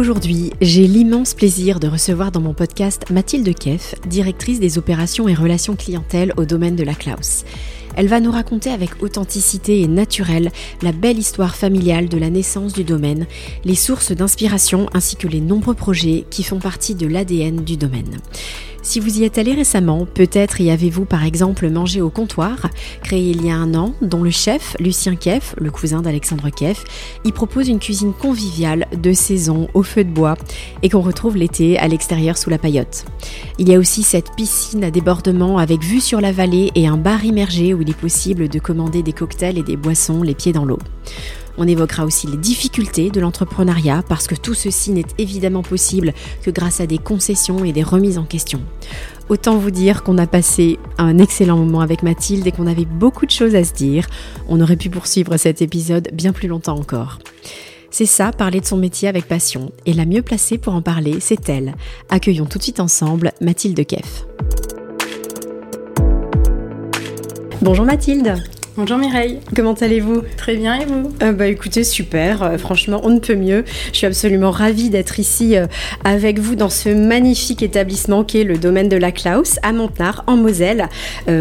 Aujourd'hui, j'ai l'immense plaisir de recevoir dans mon podcast Mathilde Keff, directrice des opérations et relations clientèle au domaine de la Klaus. Elle va nous raconter avec authenticité et naturel la belle histoire familiale de la naissance du domaine, les sources d'inspiration ainsi que les nombreux projets qui font partie de l'ADN du domaine. Si vous y êtes allé récemment, peut-être y avez-vous par exemple mangé au comptoir, créé il y a un an, dont le chef, Lucien Keff, le cousin d'Alexandre Keff, y propose une cuisine conviviale de saison au feu de bois et qu'on retrouve l'été à l'extérieur sous la paillote. Il y a aussi cette piscine à débordement avec vue sur la vallée et un bar immergé où il est possible de commander des cocktails et des boissons les pieds dans l'eau. On évoquera aussi les difficultés de l'entrepreneuriat parce que tout ceci n'est évidemment possible que grâce à des concessions et des remises en question. Autant vous dire qu'on a passé un excellent moment avec Mathilde et qu'on avait beaucoup de choses à se dire. On aurait pu poursuivre cet épisode bien plus longtemps encore. C'est ça, parler de son métier avec passion. Et la mieux placée pour en parler, c'est elle. Accueillons tout de suite ensemble Mathilde Keff. Bonjour Mathilde. Bonjour Mireille. Comment allez-vous? Très bien et vous? Euh, Bah écoutez, super. Euh, franchement, on ne peut mieux. Je suis absolument ravie d'être ici euh, avec vous dans ce magnifique établissement qui est le domaine de la Klaus à Montenard, en Moselle,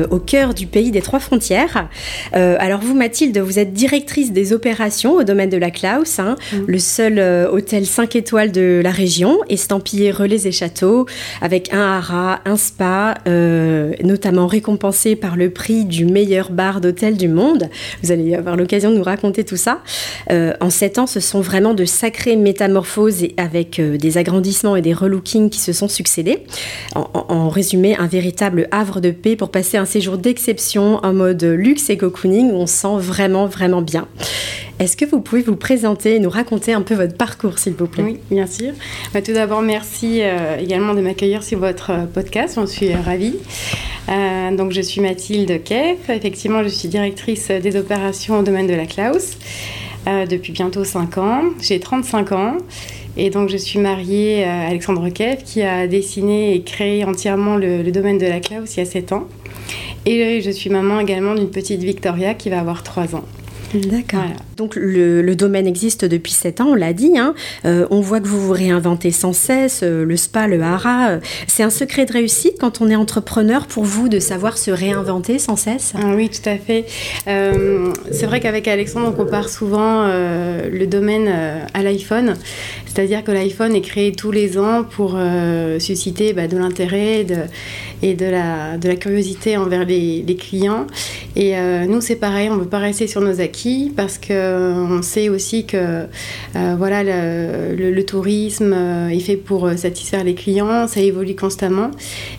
au cœur du pays des trois frontières. alors vous, Mathilde, vous êtes directrice des opérations au domaine de la Klaus, hein, mm. le seul hôtel 5 étoiles de la région, estampillé relais et châteaux, avec un haras, un spa, notamment récompensé par le prix du meilleur bar d'hôtel du monde. Vous allez avoir l'occasion de nous raconter tout ça. Euh, en sept ans, ce sont vraiment de sacrées métamorphoses avec euh, des agrandissements et des relookings qui se sont succédés. En, résumé, un véritable havre de paix pour passer un séjour d'exception en mode luxe et cocooning où on sent vraiment, vraiment bien. Est-ce que vous pouvez vous présenter et nous raconter un peu votre parcours, s'il vous plaît? Oui, bien sûr. Bah, tout d'abord, merci euh, également de m'accueillir sur votre podcast. J'en suis ravie. Donc, je suis Mathilde Keff. Effectivement, je suis directrice des opérations au domaine de la Klaus euh, depuis bientôt 5 ans. J'ai 35 ans. Et donc, je suis mariée à Alexandre Keff qui a dessiné et créé entièrement le, le domaine de la Klaus il y a 7 ans. Et je suis maman également d'une petite Victoria qui va avoir 3 ans. D'accord. Donc le, domaine existe depuis 7 ans, on l'a dit. Hein. Euh, on voit que vous vous réinventez sans cesse, euh, le spa, le hara. Euh, c'est un secret de réussite quand on est entrepreneur pour vous de savoir se réinventer sans cesse? Ah Oui, tout à fait. c'est vrai qu'avec Alexandre, on compare souvent le domaine à l'iPhone. C'est-à-dire que l'iPhone est créé tous les ans pour susciter bah, de l'intérêt et de la, curiosité envers les, clients. Et nous, c'est pareil, on ne veut pas rester sur nos acquis parce que euh, sait aussi que euh, voilà, le, tourisme euh, est fait pour satisfaire les clients, ça évolue constamment.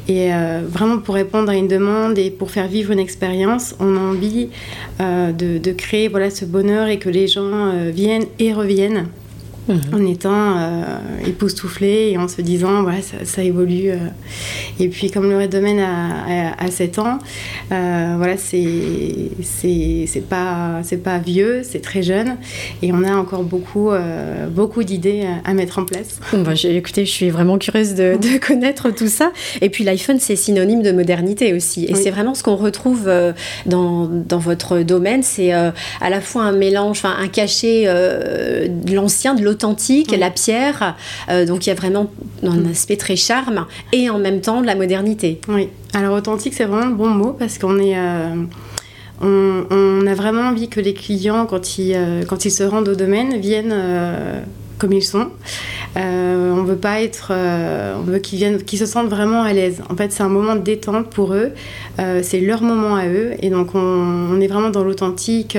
Et vraiment pour répondre à une demande et pour faire vivre une expérience, on a envie de, de, créer voilà, ce bonheur et que les gens viennent et reviennent. Mhm. en étant euh, époustouflé et en se disant voilà ça, évolue euh. et puis comme le domaine a, a, 7 ans euh, voilà c'est c'est pas c'est pas vieux c'est très jeune. Et on a encore beaucoup beaucoup d'idées à mettre en place. Bon, bah, écoutez je suis vraiment curieuse de, connaître tout ça. Et puis l'iPhone c'est synonyme de modernité aussi. Et c'est vraiment ce qu'on retrouve dans, dans, votre domaine. C'est à la fois un mélange un cachet de l'ancien de authentique, la pierre. Euh, donc il y a vraiment un aspect très charme et en même temps de la modernité. Oui. Alors authentique, c'est vraiment le bon mot parce qu'on est. Euh, on, a vraiment envie que les clients, quand ils, euh, quand ils se rendent au domaine, viennent comme ils sont. Euh, on veut pas être, euh, on veut qu'ils viennent, qu'ils se sentent vraiment à l'aise. En fait, c'est un moment de détente pour eux. Euh, c'est leur moment à eux, et donc on, est vraiment dans l'authentique,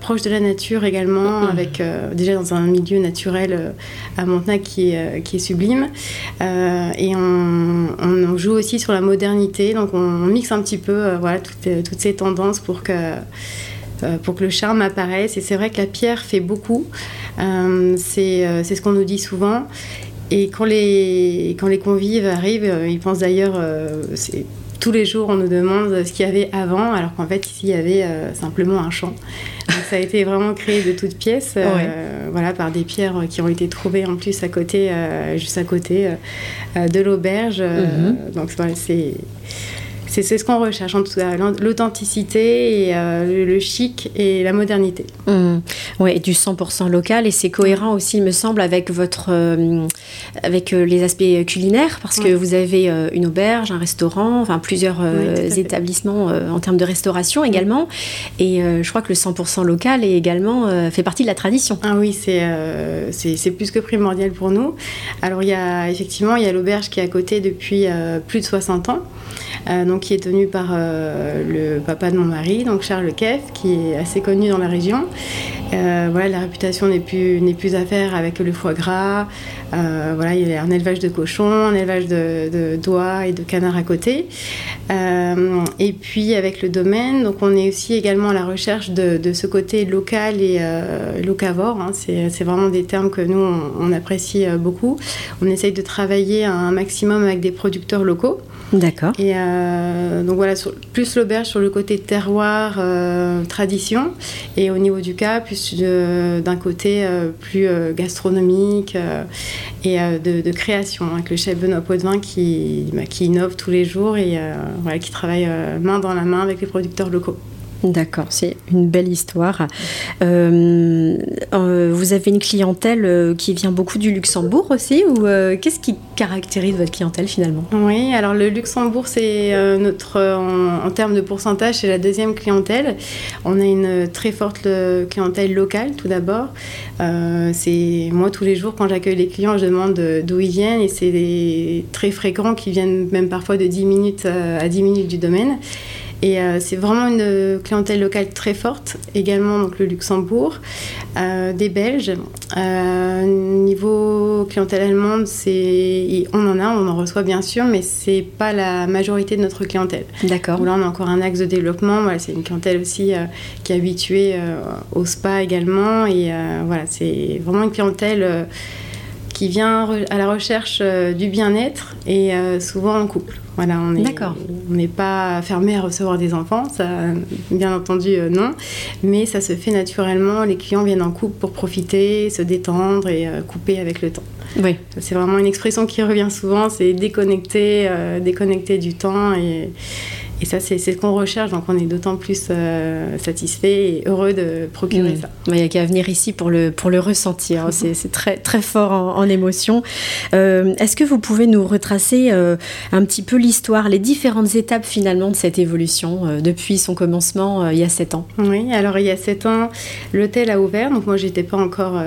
proche de la nature également, mm-hmm. avec déjà dans un milieu naturel à Montenac qui est, qui est sublime. et on, joue aussi sur la modernité, donc on, mixe un petit peu, voilà, toutes, toutes ces tendances pour que pour que le charme apparaisse. Et c'est vrai que la pierre fait beaucoup. Euh, euh, c'est ce qu'on nous dit souvent. Et quand les, quand les convives arrivent, euh, ils pensent d'ailleurs, tous les jours, on nous demande ce qu'il y avait avant, alors qu'en fait, ici, il y avait simplement un champ. Donc, ça a été vraiment créé de toutes pièces, voilà, par des pierres qui ont été trouvées en plus à côté, juste à côté de l'auberge. Mm-hmm. Donc, voilà, c'est c'est ce qu'on recherche en tout cas, l'authenticité et euh, le, chic et la modernité. Mmh. Oui, du 100% local et c'est cohérent aussi, il me semble, avec votre, euh, avec euh, les aspects culinaires parce que vous avez une auberge, un restaurant, enfin plusieurs établissements en termes de restauration également. Et je crois que le 100% local est également fait partie de la tradition. Ah oui, c'est c'est plus que primordial pour nous. Alors il y a effectivement il y a l'auberge qui est à côté depuis plus de 60 ans. Euh, donc, qui est tenu par euh, le papa de mon mari, donc Charles Keff, qui est assez connu dans la région. Euh, voilà, la réputation n'est plus, n'est plus à faire avec le foie gras. voilà, il y a un élevage de cochons, un élevage de, d'oies et de canards à côté. et puis avec le domaine, donc on est aussi également à la recherche de, ce côté local et locavore. Hein. C'est, vraiment des termes que nous on apprécie beaucoup. On essaye de travailler un maximum avec des producteurs locaux. D'accord. Et euh, donc voilà, plus l'auberge sur le côté terroir, euh, tradition, et au niveau du cas, plus d'un côté euh, plus gastronomique et de, création, avec le chef Benoît Potvin qui, bah, qui innove tous les jours et voilà, qui travaille main dans la main avec les producteurs locaux. D'accord, c'est une belle histoire. Euh, euh, vous avez une clientèle euh, qui vient beaucoup du Luxembourg aussi ou qu'est-ce qui caractérise votre clientèle finalement? Oui, alors le Luxembourg, c'est notre, en, termes de pourcentage, c'est la deuxième clientèle. On a une très forte clientèle locale tout d'abord. c'est moi tous les jours quand j'accueille les clients, je demande d'où ils viennent et c'est très fréquent qu'ils viennent même parfois de 10 minutes à 10 minutes du domaine. Et euh, c'est vraiment une clientèle locale très forte. Également donc le Luxembourg, euh, des Belges. Euh, niveau clientèle allemande, c'est on en a, on en reçoit bien sûr, mais c'est pas la majorité de notre clientèle. D'accord. Là, on a encore un axe de développement. Voilà, c'est une clientèle aussi qui est habituée au spa également. Et voilà, c'est vraiment une clientèle qui vient à la recherche du bien-être et souvent en couple. Voilà, on n'est pas fermé à recevoir des enfants, ça, bien entendu euh, non, mais ça se fait naturellement. Les clients viennent en couple pour profiter, se détendre et euh, couper avec le temps. Oui. C'est vraiment une expression qui revient souvent, c'est déconnecter, euh, déconnecter du temps et, et ça, c'est ce qu'on recherche, donc on est d'autant plus euh, satisfait et heureux de procurer mm. ça. Il n'y a qu'à venir ici pour le, pour le ressentir, hein. c'est très, très fort en, émotion. Euh, est-ce que vous pouvez nous retracer euh, un petit peu l'histoire, les différentes étapes finalement de cette évolution depuis son commencement il y a 7 ans? Oui, alors il y a 7 ans, l'hôtel a ouvert, donc moi j'étais pas encore,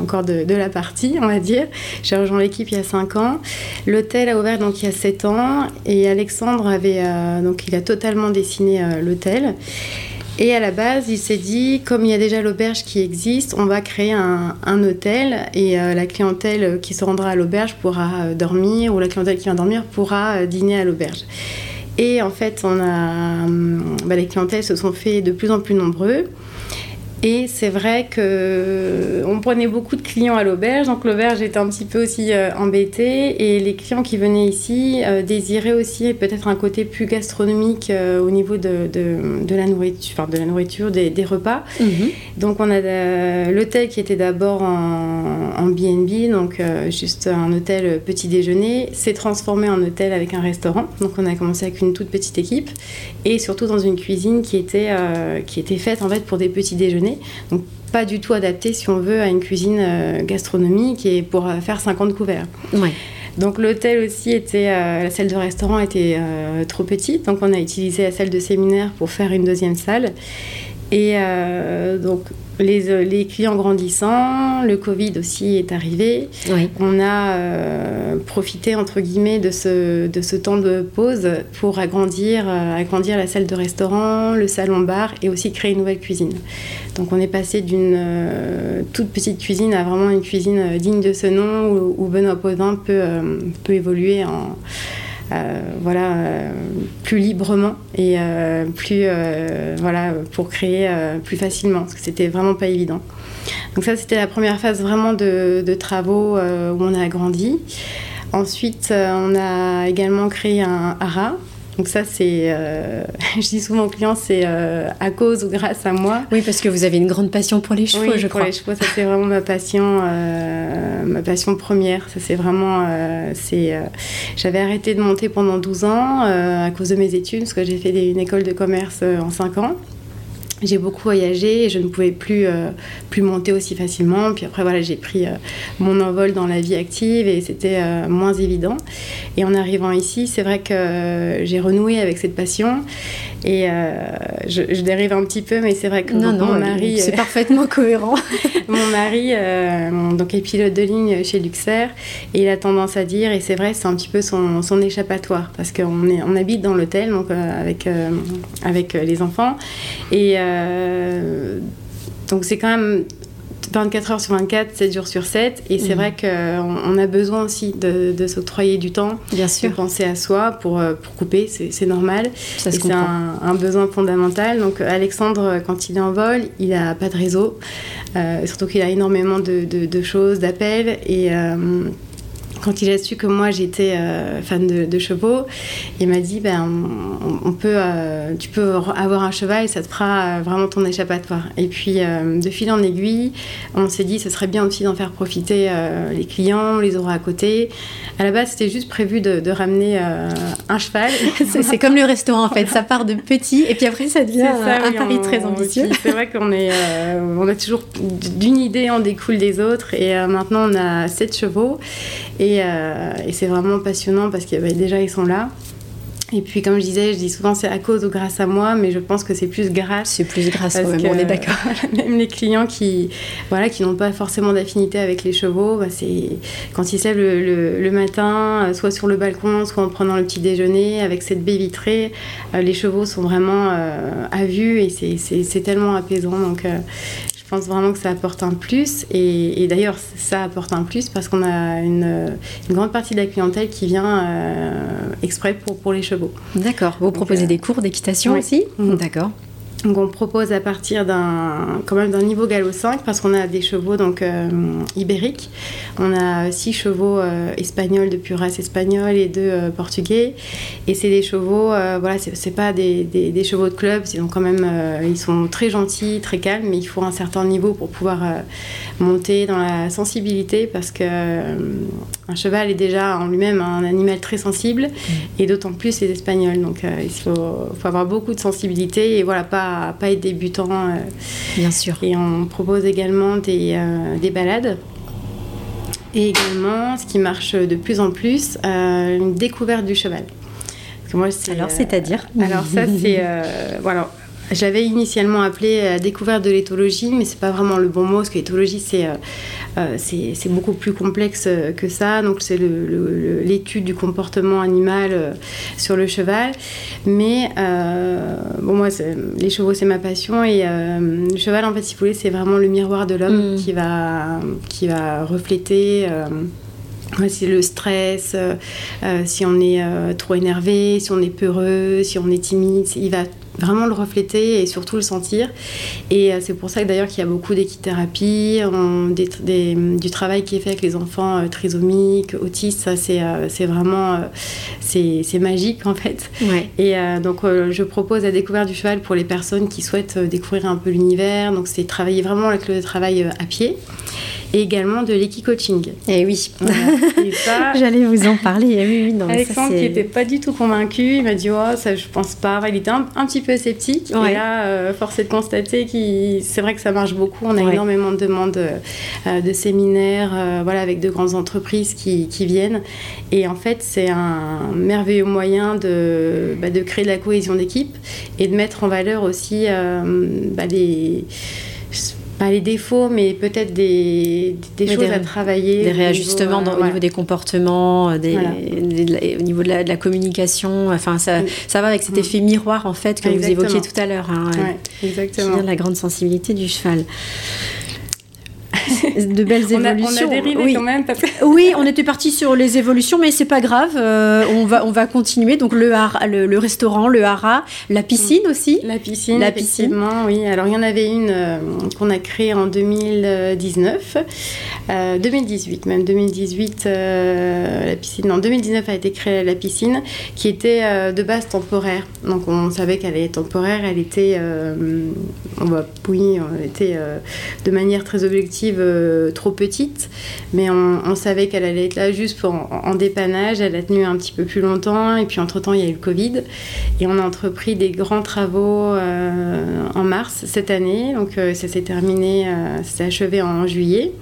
encore de, de, la partie, on va dire. J'ai rejoint l'équipe il y a 5 ans. L'hôtel a ouvert donc il y a 7 ans et Alexandre avait donc il a totalement dessiné euh, l'hôtel. Et à la base, il s'est dit, comme il y a déjà l'auberge qui existe, on va créer un, hôtel et euh, la clientèle qui se rendra à l'auberge pourra euh, dormir ou la clientèle qui vient dormir pourra dîner à l'auberge. Et en fait, on a, hum, bah, les clientèles se sont fait de plus en plus nombreux. Et c'est vrai que on prenait beaucoup de clients à l'auberge, donc l'auberge était un petit peu aussi euh, embêtée. Et les clients qui venaient ici euh, désiraient aussi peut-être un côté plus gastronomique euh, au niveau de, de, la nourriture, enfin, de la nourriture des, des repas. Mhm. Donc on a l'hôtel qui était d'abord en BNB, donc juste un hôtel petit déjeuner, s'est transformé en hôtel avec un restaurant. Donc on a commencé avec une toute petite équipe et surtout dans une cuisine qui était, qui était faite en fait pour des petits déjeuners donc pas du tout adapté, si on veut, à une cuisine euh, gastronomique et pour euh, faire 50 couverts. Donc l'hôtel aussi était, euh, la salle de restaurant était trop petite, donc on a utilisé la salle de séminaire pour faire une deuxième salle. Et donc les, les, clients grandissant, le Covid aussi est arrivé. On a euh, profité, entre guillemets, de ce, de ce temps de pause pour agrandir, euh, agrandir la salle de restaurant, le salon-bar et aussi créer une nouvelle cuisine. Donc on est passé d'une euh, toute petite cuisine à vraiment une cuisine digne de ce nom où, où Benoît Potvin peut, peut évoluer en euh, voilà, euh, plus librement et euh, plus, voilà, pour créer plus facilement, parce que c'était vraiment pas évident. Donc ça, c'était la première phase vraiment de, travaux où on a agrandi. Ensuite, on a également créé un hara Donc ça, c'est, je dis souvent aux clients, c'est à cause ou grâce à moi. Oui, parce que vous avez une grande passion pour les chevaux, je pour crois. les chevaux, ça c'est vraiment ma passion, ma passion première. Ça c'est vraiment, c'est, j'avais arrêté de monter pendant 12 ans à cause de mes études, parce que j'ai fait une école de commerce en 5 ans j'ai beaucoup voyagé et je ne pouvais plus, euh, plus monter aussi facilement. Puis après, voilà, j'ai pris euh, mon envol dans la vie active et c'était euh, moins évident. Et en arrivant ici, c'est vrai que j'ai renoué avec cette passion. Et je, dérive un petit peu, mais c'est vrai que non, non, mon mari. C'est parfaitement cohérent. mon mari donc, est pilote de ligne chez Luxair et il a tendance à dire, et c'est vrai, c'est un petit peu son, son échappatoire parce qu'on on habite dans l'hôtel donc, avec, avec les enfants. Et. Euh, donc c'est quand même 24 heures sur 24, 7 jours sur 7. Et c'est mhm. vrai qu'on on a besoin aussi de, s'octroyer du temps, Bien sûr. de penser à soi pour, euh, pour couper, c'est normal. C'est un, besoin fondamental. Donc Alexandre, quand il est en vol, il n'a pas de réseau. Euh, surtout qu'il a énormément de, de choses, d'appels. Et quand il a su que moi j'étais euh, fan de, chevaux, il m'a dit ben, on, peut, euh, tu peux avoir un cheval et ça te fera euh, vraiment ton échappatoire. Et puis de fil en aiguille, on s'est dit ce serait bien aussi d'en faire profiter les clients, les aura à côté. À la base, c'était juste prévu de, ramener un cheval. c'est comme le restaurant en fait, ça part de petit et puis après ça devient un pari très ambitieux. C'est vrai qu'on est, on a toujours d'une idée on découle des autres et maintenant on a sept chevaux et euh, et, c'est vraiment passionnant parce que bah, déjà ils sont là. Et puis, comme je disais, je dis souvent c'est à cause ou grâce à moi, mais je pense que c'est plus grâce. C'est plus grâce, parce on est d'accord. Même les clients qui, voilà, qui n'ont pas forcément d'affinité avec les chevaux, bah, c'est quand ils se lèvent le, matin, euh, soit sur le balcon, soit en prenant le petit déjeuner, avec cette baie vitrée, euh, les chevaux sont vraiment à vue et c'est tellement apaisant. Donc, je pense vraiment que ça apporte un plus. Et, d'ailleurs, ça apporte un plus parce qu'on a une, grande partie de la clientèle qui vient euh, exprès pour, pour les chevaux. D'accord. Vous proposez euh, des cours d'équitation aussi mhm. D'accord. Donc on propose à partir d'un quand même d'un niveau galop 5 parce qu'on a des chevaux donc euh, ibériques. On a six chevaux euh, espagnols de pure race espagnole et deux euh, portugais. Et c'est des chevaux voilà c'est pas des, des, chevaux de club, ils quand même ils sont très gentils, très calmes, mais il faut un certain niveau pour pouvoir monter dans la sensibilité parce que un cheval est déjà en lui-même un animal très sensible mmh. et d'autant plus les espagnols. Donc il faut, faut avoir beaucoup de sensibilité et voilà pas pas, être débutant. Euh, Bien sûr. Et on propose également des, euh, des balades. Et également, ce qui marche de plus en plus, euh, une découverte du cheval. moi, alors, c'est-à-dire Alors, ça, c'est. voilà. J'avais initialement appelé la découverte de l'éthologie, mais c'est pas vraiment le bon mot, parce que l'éthologie, c'est euh, c'est beaucoup plus complexe euh, que ça. Donc c'est l'étude du comportement animal euh, sur le cheval. Mais bon, moi, les chevaux, c'est ma passion. Et le cheval, en fait, si vous voulez, c'est vraiment le miroir de l'homme mm. qui, va, qui va refléter si le stress, si on est trop énervé, si on est peureux, si on est timide, il va vraiment le refléter et surtout le sentir. Et euh, c'est pour ça que d'ailleurs qu'il y a beaucoup d'équithérapie, du travail qui est fait avec les enfants euh, trisomiques, autistes, ça c'est euh, vraiment c'est magique en fait. Et donc je propose la découverte du cheval pour les personnes qui souhaitent découvrir un peu l'univers. Donc c'est travailler vraiment avec le travail à pied et également de l'équi-coaching. Et eh oui, j'allais vous en parler. Eh oui, oui, Alexandre qui n'était pas du tout convaincu, il m'a dit oh, ça je pense pas. il était un, petit peu sceptique. Et là, euh, force est de constater que c'est vrai que ça marche beaucoup. On a énormément de demandes euh, de séminaires euh, voilà, avec de grandes entreprises qui, qui viennent. Et en fait, c'est un merveilleux moyen de, bah, de créer de la cohésion d'équipe et de mettre en valeur aussi bah, les les défauts, mais peut-être des, des choses à travailler. Des réajustements au niveau, au niveau des comportements, euh, au niveau de la, communication. Enfin, ça, ça va avec cet mm. effet miroir, en fait, que vous évoquiez tout à l'heure. Hein, exactement. la grande sensibilité du cheval. de belles évolutions. On a, dérivé oui. quand même. oui, on était parti sur les évolutions, mais c'est pas grave. on va on va continuer. Donc le, le, le, restaurant, le hara, la piscine aussi. La piscine, la piscine. oui. Alors il y en avait une qu'on a créée en 2019, 2018 même 2018. la piscine en 2019 a été créée la piscine, qui était de base temporaire. Donc on savait qu'elle est temporaire. Elle était, on va, oui, elle était de manière très objective trop petite, mais on, savait qu'elle allait être là juste pour en, dépannage. Elle a tenu un petit peu plus longtemps, et puis entre-temps, il y a eu le Covid. Et on a entrepris des grands travaux euh, en mars cette année. Donc euh, ça s'est terminé, euh, ça s'est achevé en juillet.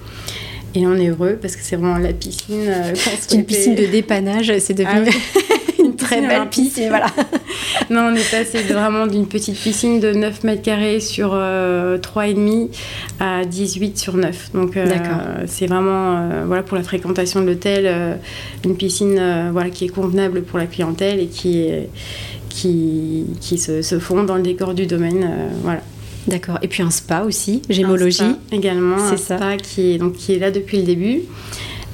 Et on est heureux parce que c'est vraiment la piscine. c'est une piscine de dépannage, c'est devenu. Ah très belle piscine. Voilà. non, on est passé vraiment d'une petite piscine de 9 mètres carrés sur euh, 3,5 à 18 sur 9. Donc, euh, c'est vraiment, euh, voilà, pour la fréquentation de l'hôtel, euh, une piscine voilà, qui est convenable pour la clientèle et qui, est, qui, qui se, se fond dans le décor du domaine. voilà. D'accord. Et puis un spa aussi, gémologie. également, c'est ça. spa qui est, donc, qui est là depuis le début.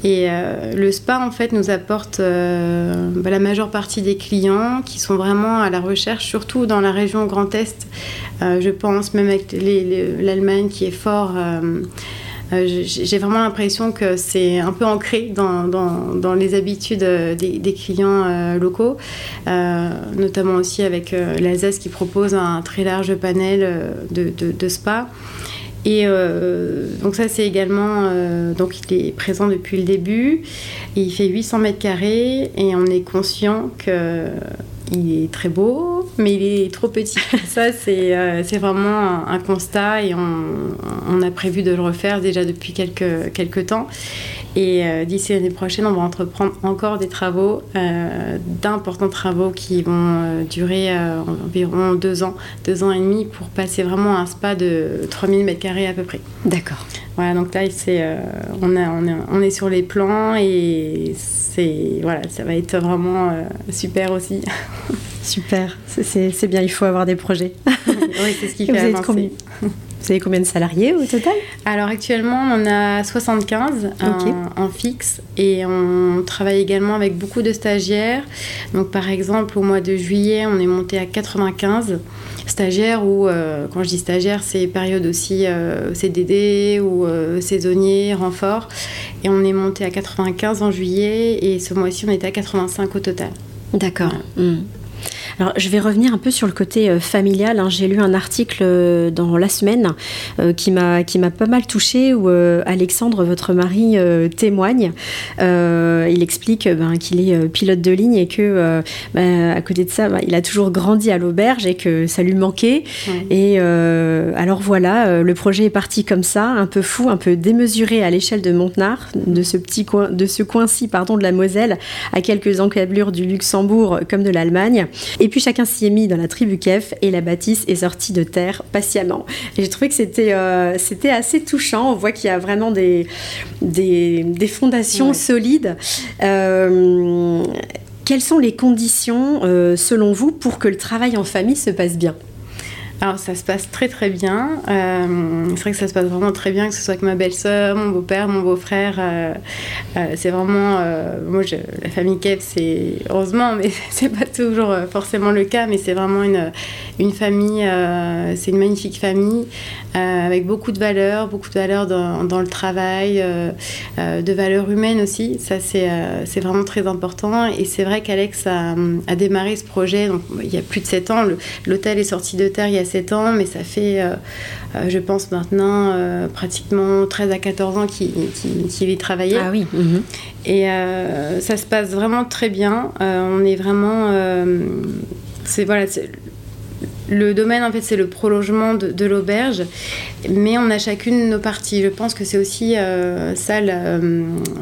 Et euh, le spa, en fait, nous apporte euh, bah, la majeure partie des clients qui sont vraiment à la recherche, surtout dans la région Grand Est. Euh, je pense même avec l'Allemagne qui est fort. J'ai vraiment l'impression que c'est un peu ancré dans, les habitudes des, des clients locaux, notamment aussi avec l'Alsace qui propose un très large panel de, de, de spas. Et euh, donc ça c'est également, euh, donc il est présent depuis le début, il fait 800 mètres carrés et on est conscient que il est très beau, mais il est trop petit. Ça, c'est euh, vraiment un, constat et on, on, a prévu de le refaire déjà depuis quelques, quelques temps. Et euh, d'ici l'année prochaine, on va entreprendre encore des travaux, euh, d'importants travaux qui vont euh, durer environ deux ans, deux ans et demi pour passer vraiment un spa de 3000 m2 à peu près. D'accord. Voilà, donc là, c'est, on, a, on, est, on, est sur les plans et c'est, voilà, ça va être vraiment super aussi. Super, c'est bien, il faut avoir des projets. oui, c'est ce qui fait avancer. Vous avez combien de salariés au total? Alors actuellement, on a 75 en, fixe et on travaille également avec beaucoup de stagiaires. Donc par exemple, au mois de juillet, on est monté à 95 stagiaires ou euh, quand je dis stagiaires, c'est période aussi euh, CDD ou euh, saisonnier, renfort. Et on est monté à 95 en juillet et ce mois-ci, on était à 85 au total. D'accord. Hmm. Alors, je vais revenir un peu sur le côté euh, familial. Hein. J'ai lu un article euh, dans la semaine euh, qui m'a qui m'a pas mal touché où Alexandre, votre mari, témoigne. il explique ben, qu'il est pilote de ligne et que ben, à côté de ça, ben, il a toujours grandi à l'auberge et que ça lui manquait. Et alors voilà, le projet est parti comme ça, un peu fou, un peu démesuré à l'échelle de Montenard, de ce petit coin, de ce coin-ci, pardon, de la Moselle, à quelques encablures du Luxembourg comme de l'Allemagne. Et puis chacun s'y est mis dans la tribu Kef et la bâtisse est sortie de terre patiemment. Et j'ai trouvé que c'était euh, c'était assez touchant. On voit qu'il y a vraiment des, des, fondations solides. Euh, quelles sont les conditions, euh, selon vous, pour que le travail en famille se passe bien? Alors ça se passe très très bien. Euh, c'est vrai que ça se passe vraiment très bien, que ce soit avec ma belle-sœur, mon beau-père, mon beau-frère. Euh, euh, c'est vraiment, moi la famille Kev, c'est heureusement, mais c'est pas toujours forcément le cas, mais c'est vraiment une, une famille, c'est une magnifique famille avec beaucoup de valeurs, beaucoup de valeurs dans, le travail, de valeurs humaines aussi. Ça c'est vraiment très important. Et c'est vrai qu'Alex a, démarré ce projet, il y a plus de 7 ans. L'hôtel est sorti de terre il y a 7 ans, mais ça fait, euh, euh, je pense maintenant, euh, pratiquement 13 à 14 ans qu'il y travaillait. Ah oui. Mhm. Et ça se passe vraiment très bien. on est vraiment. c'est voilà, le domaine, en fait, c'est le prolongement de, l'auberge, mais on a chacune nos parties. Je pense que c'est aussi euh, ça,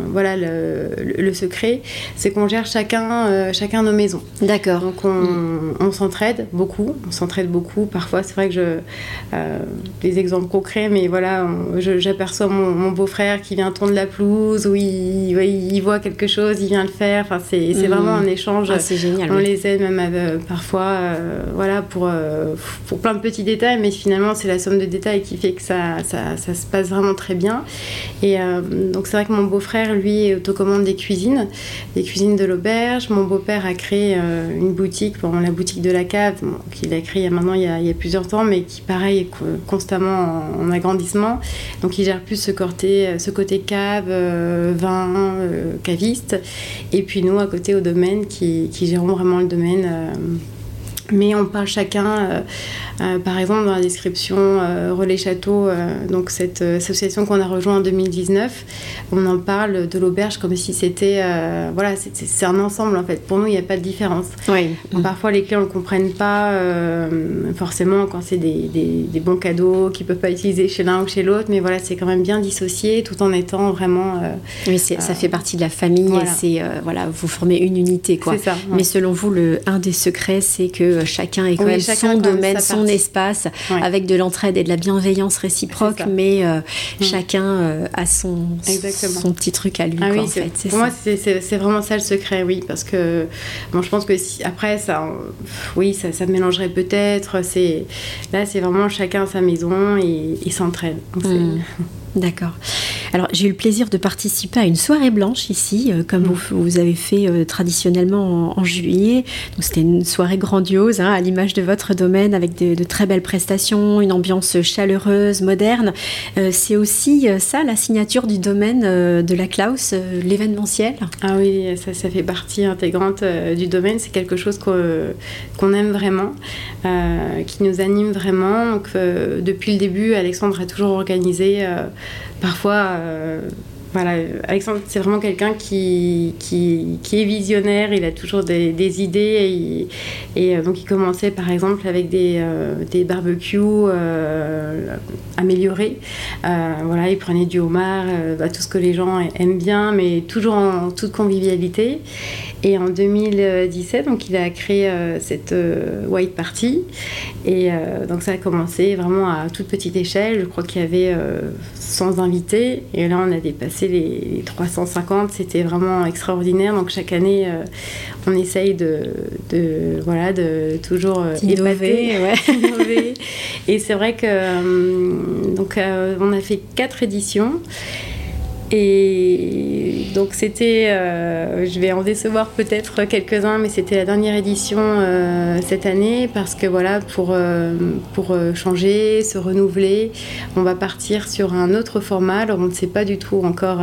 voilà, le, secret, c'est qu'on gère chacun, euh, chacun nos maisons. D'accord. Donc on, s'entraide beaucoup, on s'entraide beaucoup. Parfois, c'est vrai que je, euh, des exemples concrets, mais voilà, j'aperçois mon, beau-frère qui vient tondre la pelouse, ou il, il, voit quelque chose, il vient le faire. Enfin, c'est, mm. vraiment un échange. Ah, c'est génial. On les aide même parfois, voilà, pour pour plein de petits détails, mais finalement, c'est la somme de détails qui fait que ça, ça, se passe vraiment très bien. Et donc, c'est vrai que mon beau-frère, lui, autocommande des cuisines, des cuisines de l'auberge. Mon beau-père a créé une boutique, la boutique de la cave, qu'il a créé maintenant il y a, il y a, plusieurs temps, mais qui, pareil, est constamment en, agrandissement. Donc, il gère plus ce côté, ce côté cave, vin, caviste. Et puis, nous, à côté, au domaine, qui, qui gérons vraiment le domaine mais on parle chacun, euh, euh, par exemple, dans la description euh, Relais Château, donc cette association qu'on a rejoint en 2019, on en parle de l'auberge comme si c'était. voilà, c'est un ensemble en fait. Pour nous, il n'y a pas de différence. Oui. parfois, les clients ne comprennent pas forcément quand c'est des, des, bons cadeaux qu'ils ne peuvent pas utiliser chez l'un ou chez l'autre, mais voilà, c'est quand même bien dissocié tout en étant vraiment. oui, ça fait partie de la famille voilà. et c'est. voilà, vous formez une unité quoi. Ça, Mais selon vous, le, un des secrets, c'est que chacun est quand même son domaine, son espace, avec de l'entraide et de la bienveillance réciproque, mais euh, mm. chacun euh, a son, son petit truc à lui. Ah en fait, pour moi, c'est vraiment ça le secret, oui, parce que bon, je pense que si, après, ça, oui, ça, ça mélangerait peut-être. Là, c'est vraiment chacun à sa maison et il s'entraîne. Mm. D'accord. Alors, j'ai eu le plaisir de participer à une soirée blanche ici, euh, comme vous, vous, avez fait euh, traditionnellement en, juillet. Donc, c'était une soirée grandiose, hein, à l'image de votre domaine, avec de, très belles prestations, une ambiance chaleureuse, moderne. Euh, c'est aussi ça, la signature du domaine de la Klaus, l'événementiel Ah oui, ça, ça fait partie intégrante du domaine. C'est quelque chose qu'on aime vraiment, qui nous anime vraiment. Donc, depuis le début, Alexandre a toujours organisé parfois, euh, Alexandre, c'est vraiment quelqu'un qui, est visionnaire, il a toujours des, idées. Et, euh, donc, il commençait par exemple avec des, euh, barbecues améliorés. voilà, il prenait du homard, bah, tout ce que les gens aiment bien, mais toujours en toute convivialité. Et en 2017, donc, il a créé cette White Party. Et donc, ça a commencé vraiment à toute petite échelle. Je crois qu'il y avait 100 invités. Et là, on a dépassé les, 350. C'était vraiment extraordinaire. Donc, chaque année, euh, on essaye de, voilà, de toujours euh, innover. Et c'est vrai que euh, donc, on a fait quatre éditions. Et donc c'était, euh, je vais en décevoir peut-être quelques-uns, mais c'était la dernière édition euh, cette année parce que voilà, pour, euh, pour changer, se renouveler, on va partir sur un autre format. Alors on ne sait pas du tout encore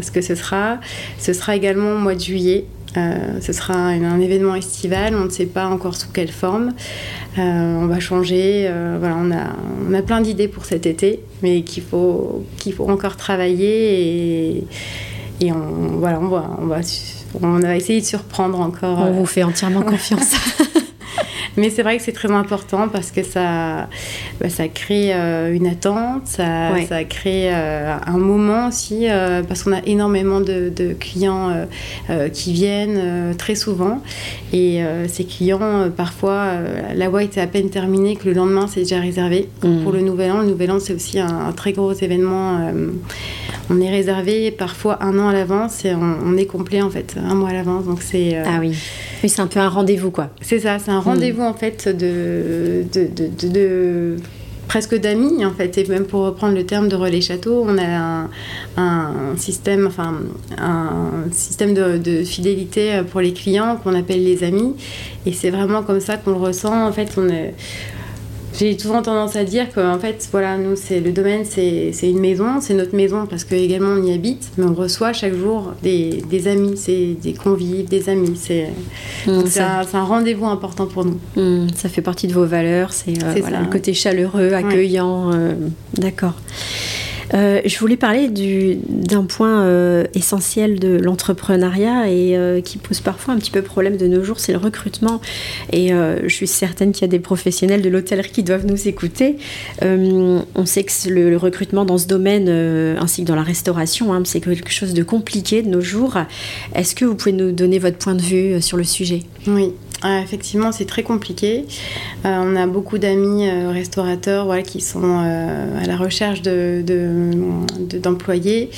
ce que ce sera. Ce sera également au mois de juillet. Euh, ce sera un, événement estival, on ne sait pas encore sous quelle forme. Euh, on va changer. Euh, voilà, on a, on a plein d'idées pour cet été, mais qu'il faut, qu'il faut encore travailler et, et on, voilà, on va, on va, on va essayer de surprendre encore. On vous fait entièrement confiance. Mais c'est vrai que c'est très important parce que ça, bah, ça crée euh, une attente, ça, ça crée euh, un moment aussi, euh, parce qu'on a énormément de, clients qui viennent très souvent. Et ces clients, parfois, la white est à peine terminée que le lendemain, c'est déjà réservé. Pour le Nouvel An, le Nouvel An, c'est aussi un, très gros événement. on est réservé parfois un an à l'avance et on, est complet en fait, un mois à l'avance. Donc c'est. ah oui. Oui, c'est un peu un rendez-vous quoi. C'est ça, c'est un rendez-vous en fait de, presque d'amis en fait. Et même pour reprendre le terme de relais château on a un, système enfin un système de, fidélité pour les clients qu'on appelle les amis. Et c'est vraiment comme ça qu'on le ressent. En fait on j'ai souvent tendance à dire que en fait, voilà, nous, c'est le domaine, c'est une maison, c'est notre maison parce que également on y habite, mais on reçoit chaque jour des, des amis, c'est des convives, des amis. C'est mmh, un, un rendez-vous important pour nous. Mmh, ça fait partie de vos valeurs, c'est euh, voilà, le côté chaleureux, accueillant. Euh, d'accord. Euh, je voulais parler d'un point euh, essentiel de l'entrepreneuriat et euh, qui pose parfois un petit peu problème de nos jours, c'est le recrutement. Et je suis certaine qu'il y a des professionnels de l'hôtellerie qui doivent nous écouter. on sait que le, recrutement dans ce domaine, ainsi que dans la restauration, hein, c'est quelque chose de compliqué de nos jours. Est-ce que vous pouvez nous donner votre point de vue sur le sujet? Oui. Ah, effectivement, c'est très compliqué. Euh, on a beaucoup d'amis euh, restaurateurs qui sont euh, à la recherche d'employés.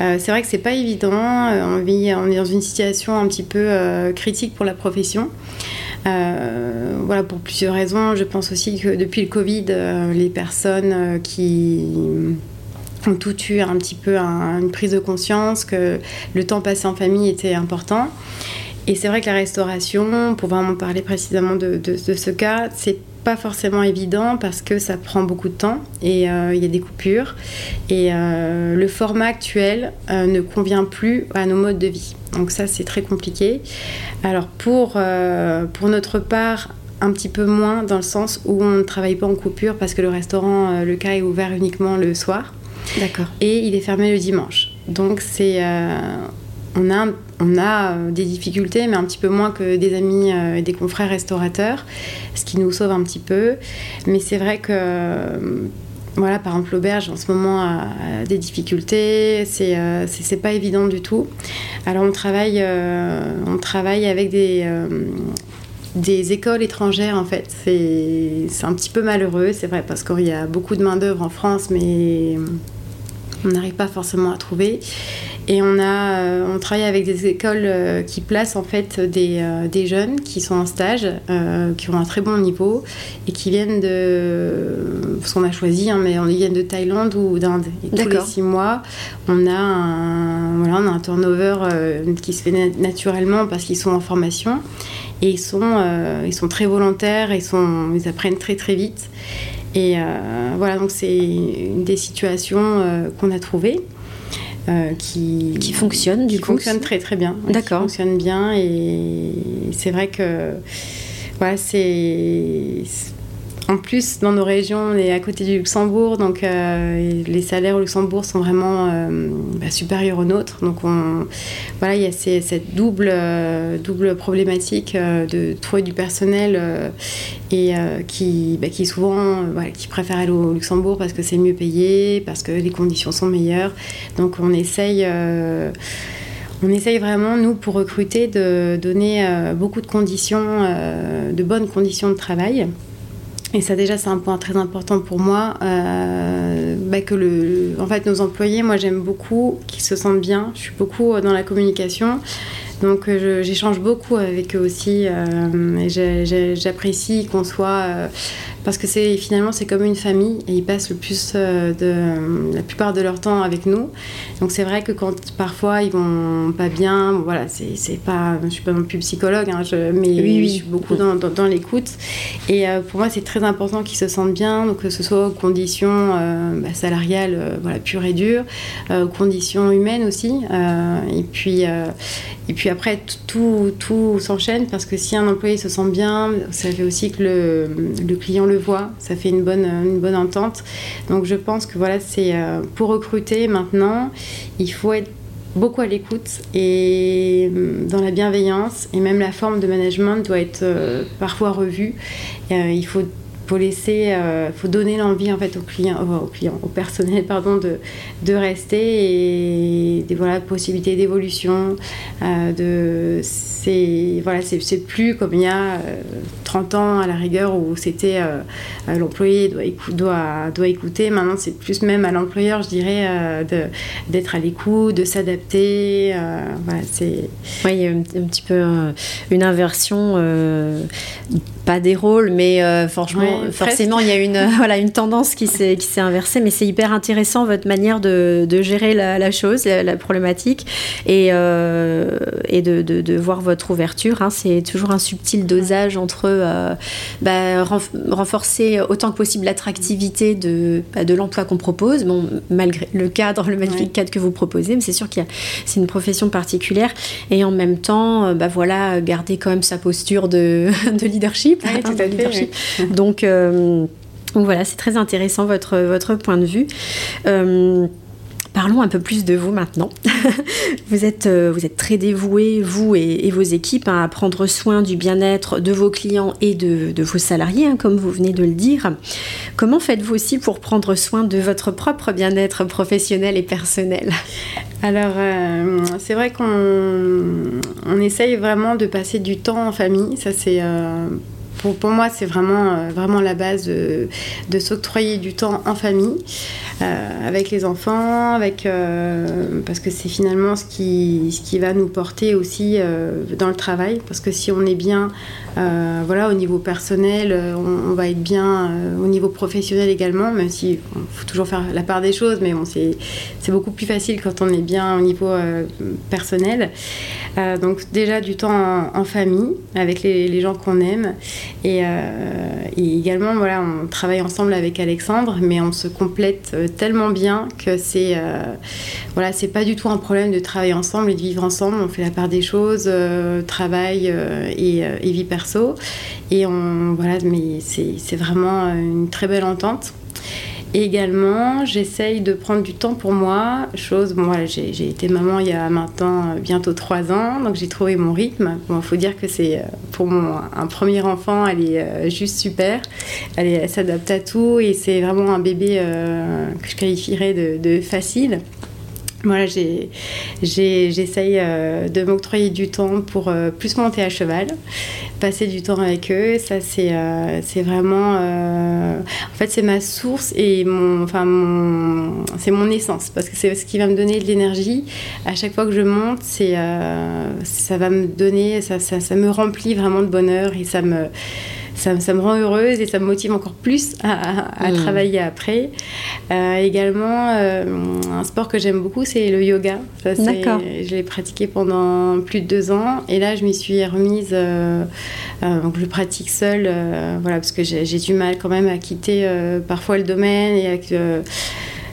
De, c'est vrai que c'est pas évident. On, vit, on est dans une situation un petit peu critique pour la profession. voilà, pour plusieurs raisons. Je pense aussi que depuis le Covid, les personnes qui ont tout eu un petit peu une prise de conscience que le temps passé en famille était important. Et c'est vrai que la restauration, pour vraiment parler précisément de, de, ce cas, c'est pas forcément évident parce que ça prend beaucoup de temps et euh, il y a des coupures. Et euh, le format actuel euh, ne convient plus à nos modes de vie. Donc ça, c'est très compliqué. Alors pour, pour notre part, un petit peu moins dans le sens où on ne travaille pas en coupure parce que le restaurant, le cas est ouvert uniquement le soir. D'accord. Et il est fermé le dimanche. Donc c'est on a, on a euh, des difficultés, mais un petit peu moins que des amis euh, et des confrères restaurateurs, ce qui nous sauve un petit peu. Mais c'est vrai que, euh, voilà, par exemple, l'auberge en ce moment a, des difficultés, c'est c'est pas évident du tout. Alors on travaille, on travaille avec des des écoles étrangères en fait. C'est un petit peu malheureux, c'est vrai, parce qu'il y a beaucoup de main-d'œuvre en France, mais on n'arrive pas forcément à trouver. Et on, a, euh, on travaille avec des écoles euh, qui placent en fait des, euh, des jeunes qui sont en stage, qui ont un très bon niveau et qui viennent de. ce qu'on a choisi, hein, mais ils viennent de Thaïlande ou d'Inde. Et tous les six mois, on a un, voilà, on a un turnover qui se fait naturellement parce qu'ils sont en formation. Et ils sont, ils sont très volontaires, ils, sont, ils apprennent très très vite. Et voilà, donc c'est une des situations qu'on a trouvées. Euh, qui, qui fonctionne du coup fonctionne très très bien d'accord fonctionne bien et c'est vrai que voilà c'est en plus, dans nos régions, on est à côté du Luxembourg, donc euh, les salaires au Luxembourg sont vraiment euh, bah, supérieurs aux nôtres. Donc on, voilà, il y a cette double, euh, double problématique de trouver du personnel et qui, bah, qui souvent qui préfèrent aller au Luxembourg parce que c'est mieux payé, parce que les conditions sont meilleures. Donc on essaye on essaye vraiment, nous, pour recruter, de donner beaucoup de conditions, de bonnes conditions de travail. Et ça déjà c'est un point très important pour moi, euh, bah, que le, en fait nos employés, moi j'aime beaucoup qu'ils se sentent bien. Je suis beaucoup dans la communication donc euh, j'échange beaucoup avec eux aussi euh, et j'apprécie qu'on soit euh, parce que c'est finalement c'est comme une famille et ils passent le plus de la plupart de leur temps avec nous. Donc c'est vrai que quand parfois ils vont pas bien, voilà, c'est pas, je suis pas non plus psychologue, hein, mais oui, je suis beaucoup dans, dans, l'écoute. Et pour moi c'est très important qu'ils se sentent bien, donc que ce soit aux conditions bah, salariales, voilà, pures et dures, aux conditions humaines aussi, et puis et puis après, tout, tout s'enchaîne parce que si un employé se sent bien, ça fait aussi que le, le client le voit, ça fait une bonne, une bonne entente. Donc je pense que voilà, c'est euh, pour recruter maintenant, il faut être beaucoup à l'écoute et euh, dans la bienveillance et même la forme de management doit être euh, parfois revue. il faut faut laisser, euh, faut donner l'envie en fait aux clients, aux clients, au personnel pardon de, de rester et des voilà possibilités d'évolution. Euh, de c'est voilà c'est plus comme il y a 30 euh, ans à la rigueur où c'était l'employé doit, doit, doit écouter. Maintenant c'est plus même à l'employeur je dirais d'être à l'écoute, de s'adapter. voilà c'est. Oui, il y a un, un petit peu une inversion pas des rôles, mais euh, franchement, forcément, il y a une, voilà, une tendance qui s'est, inversée. Mais c'est hyper intéressant, votre manière de, de gérer la, chose, la, problématique, et, euh, et de, de, voir votre ouverture. Hein. C'est toujours un subtil dosage entre euh, bah, renforcer autant que possible l'attractivité de, bah, de l'emploi qu'on propose, bon, malgré le cadre, le magnifique cadre que vous proposez, mais c'est sûr que c'est une profession particulière, et en même temps, bah, voilà, garder quand même sa posture de, de leadership donc, euh, donc voilà, c'est très intéressant votre, votre point de vue. Euh, parlons un peu plus de vous maintenant. vous, êtes, euh, vous êtes très dévoué, vous et, vos équipes, à prendre soin du bien-être de vos clients et de, vos salariés, hein, comme vous venez de le dire. Comment faites-vous aussi pour prendre soin de votre propre bien-être professionnel et personnel? Alors, c'est vrai qu'on on essaye vraiment de passer du temps en famille. Ça, c'est pour, moi, c'est vraiment, vraiment la base de, s'octroyer du temps en famille, avec les enfants, avec, parce que c'est finalement ce qui, ce qui va nous porter aussi dans le travail. Parce que si on est bien voilà, au niveau personnel, on, va être bien au niveau professionnel également, même si faut toujours faire la part des choses, mais bon, c'est beaucoup plus facile quand on est bien au niveau personnel. Euh, donc déjà du temps en, famille avec les, gens qu'on aime et, euh, et, également voilà on travaille ensemble avec Alexandre mais on se complète euh, tellement bien que c'est voilà c'est pas du tout un problème de travailler ensemble et de vivre ensemble. On fait la part des choses travail et, et, vie perso. Et on voilà mais c'est vraiment une très belle entente également, j'essaye de prendre du temps pour moi. Chose, bon, j'ai été maman il y a maintenant euh, bientôt trois ans, donc j'ai trouvé mon rythme. Il faut dire que c'est euh, pour mon, un premier enfant, elle est euh, juste super. Elle s'adapte à tout et c'est vraiment un bébé que je qualifierais de facile. Voilà, j'essaye euh, de m'octroyer du temps pour euh, plus monter à cheval, passer du temps avec eux. Ça, c'est euh, vraiment. en fait, c'est ma source et mon, enfin, mon, c'est mon essence parce que c'est ce qui va me donner de l'énergie. À chaque fois que je monte, c'est ça va me donner, ça, ça, ça me remplit vraiment de bonheur et ça me ça, me rend heureuse et ça me motive encore plus à, hmm. travailler après. Euh, également, euh, un sport que j'aime beaucoup, c'est le yoga. D'accord. Je l'ai pratiqué pendant plus de deux ans et là, je m'y suis remise. Euh, donc, je pratique seule, voilà, parce que j'ai du mal quand même à quitter parfois le domaine et avec,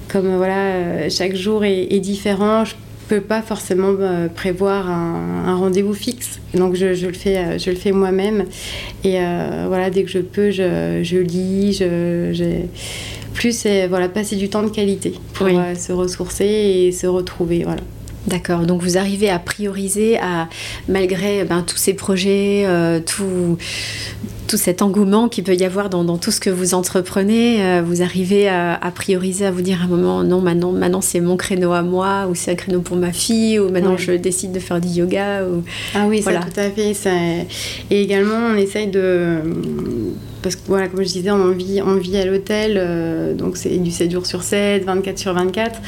comme voilà, chaque jour est, est différent. Je peux pas forcément euh, prévoir un, rendez-vous fixe. Donc je, le fais, euh, je le fais moi-même. Et euh, voilà, dès que je peux, je, je lis. Je, plus c'est voilà, passer du temps de qualité pour se ressourcer et se retrouver. Voilà. D'accord, donc vous arrivez à prioriser, à, malgré ben, tous ces projets, tout, tout cet engouement qu'il peut y avoir dans, tout ce que vous entreprenez, euh, vous arrivez à, prioriser, à vous dire à un moment, non, maintenant, maintenant c'est mon créneau à moi, ou c'est un créneau pour ma fille, ou maintenant je décide de faire du yoga. Ou... Ah oui, voilà. ça tout à fait. Ça... Et également, on essaye de parce que voilà, comme je disais, on vit, on vit à l'hôtel, euh, donc c'est du 7 jours sur 7, 24 sur 24.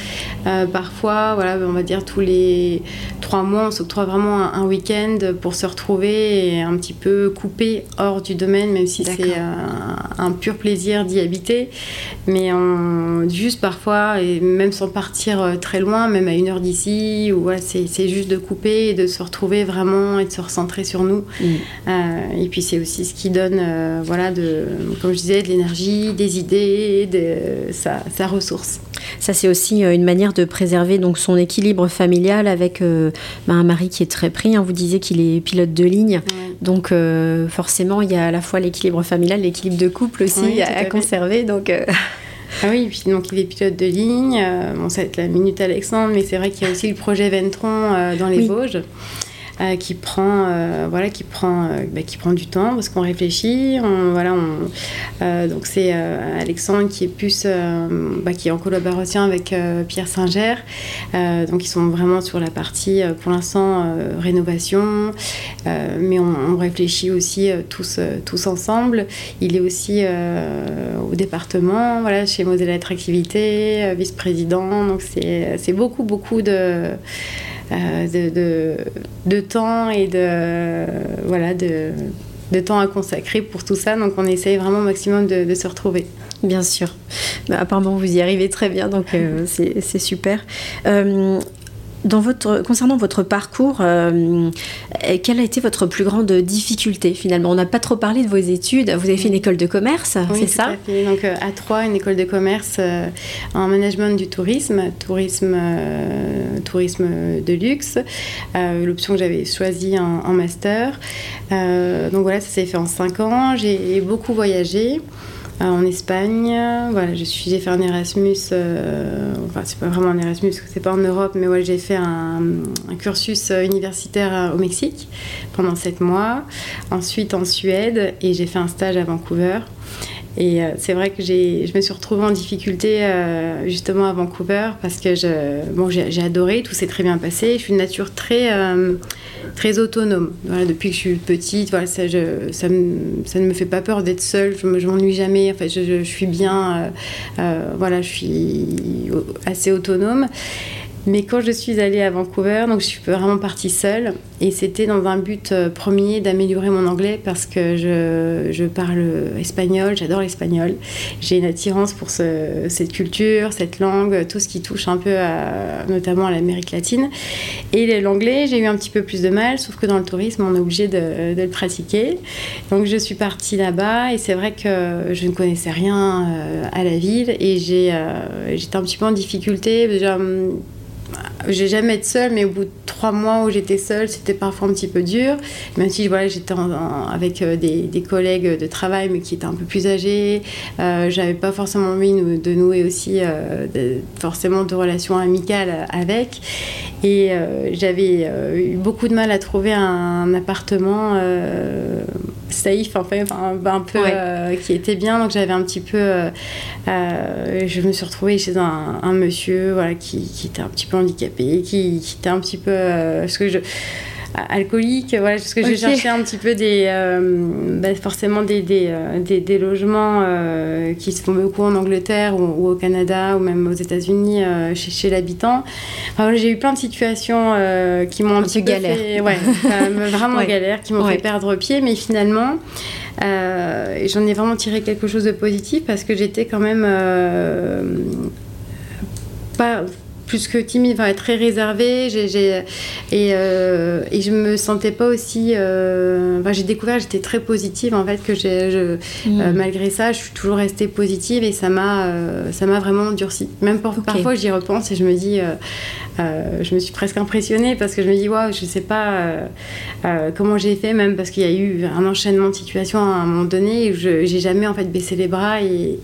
Euh, parfois, voilà, on va dire tous les trois mois, on s'octroie vraiment un, week-end pour se retrouver et un petit peu couper hors du domaine, même si c'est un, pur plaisir d'y habiter. Mais on, juste parfois, et même sans partir euh, très loin, même à une heure d'ici, ou voilà, c'est juste de couper et de se retrouver vraiment et de se recentrer sur nous. Mm. et puis c'est aussi ce qui donne, voilà, de comme je disais, de l'énergie, des idées, de sa, ressource. Ça, c'est aussi euh, une manière de préserver donc son équilibre familial avec euh, bah, un mari qui est très pris. Hein. Vous disiez qu'il est pilote de ligne. Donc, euh, forcément, il y a à la fois l'équilibre familial, l'équilibre de couple aussi à, conserver. Donc. Ah oui, puis donc il est pilote de ligne. bon, ça va être la minute Alexandre, mais c'est vrai qu'il y a aussi le projet Ventron dans les Vosges. Euh, qui prend euh, voilà qui prend euh, bah, qui prend du temps parce qu'on réfléchit voilà on, donc c'est Alexandre qui est plus bah, qui est en collaboration avec Pierre Singer. Donc ils sont vraiment sur la partie pour l'instant rénovation. Mais on, réfléchit aussi tous tous ensemble. Il est aussi au département voilà chez Moselle Attractivité vice-président. Donc c'est beaucoup beaucoup de euh, de, de, temps et de, voilà, de, de, temps à consacrer pour tout ça. Donc on essaye vraiment au maximum de, se retrouver. Bien sûr. Bah, apparemment, vous y arrivez très bien, donc euh, c'est super. Euh, dans votre, concernant votre parcours, euh, quelle a été votre plus grande difficulté finalement? On n'a pas trop parlé de vos études. Vous avez fait une école de commerce, c'est ça? à fait. Donc euh, à Troyes, une école de commerce euh, en management du tourisme, tourisme, tourisme de luxe. L'option que j'avais choisie en, en master. donc voilà, ça s'est fait en 5 ans. J'ai beaucoup voyagé. Euh, en Espagne. Voilà, je suis, j'ai fait un Erasmus, euh, enfin c'est pas vraiment un Erasmus, c'est pas en Europe, mais ouais, j'ai fait un, cursus universitaire au Mexique pendant sept mois. Ensuite en Suède et j'ai fait un stage à Vancouver. Et c'est vrai que je me suis retrouvée en difficulté justement à Vancouver parce que bon, j'ai adoré, tout s'est très bien passé. Je suis une nature très très autonome. Depuis que je suis petite, ça, ne me fait pas peur d'être seule. Je m'ennuie jamais. Je, suis bien. Euh, euh, voilà, je suis assez autonome. Mais quand je suis allée à Vancouver, donc je suis vraiment partie seule. Et c'était dans un but euh, premier d'améliorer mon anglais parce que je, je parle espagnol, j'adore l'espagnol. J'ai une attirance pour ce, cette culture, cette langue, tout ce qui touche un peu notamment à l'Amérique latine. Et l'anglais, j'ai eu un petit peu plus de mal, sauf que dans le tourisme, on est obligé de, le pratiquer. Donc je suis partie là-bas et c'est vrai que je ne connaissais rien euh, à la ville et euh, j'étais un petit peu en difficulté. Hum, j'ai jamais été seule, mais au bout de trois mois où j'étais seule, c'était parfois un petit peu dur. Même si voilà, j'étais avec euh, des, collègues de travail, mais qui étaient un peu plus âgés. Euh, j'avais pas forcément envie de nouer aussi euh, forcément de relations amicales avec. Et euh, j'avais eu beaucoup de mal à trouver un, appartement safe, en fait, enfin, un peu qui était bien. Donc j'avais un petit peu. je me suis retrouvée chez un, un monsieur voilà, qui, qui était un petit peu handicapé qui, qui était un petit peu euh, ce que je alcoolique voilà parce que j'ai cherché un petit peu des euh, bah, forcément des, des, euh, des, logements qui se font beaucoup en Angleterre ou, au Canada ou même aux États-Unis chez, chez l'habitant. Enfin, j'ai eu plein de situations qui m'ont un, petit peu galère. fait, ouais, vraiment galère qui m'ont fait perdre pied mais finalement j'en ai vraiment tiré quelque chose de positif parce que j'étais quand même pas plus que timide, enfin, très réservée. J'ai, et, euh, et je me sentais pas aussi. Euh, enfin, j'ai découvert, j'étais très positive en fait, que j'ai, je, mm. euh, malgré ça, je suis toujours restée positive et ça m'a, ça m'a vraiment durci. Même parfois, j'y repense et je me dis, je me suis presque impressionnée parce que je me dis, waouh, je sais pas comment j'ai fait, même parce qu'il y a eu un enchaînement de situations à un moment donné où je, j'ai jamais en fait baissé les bras et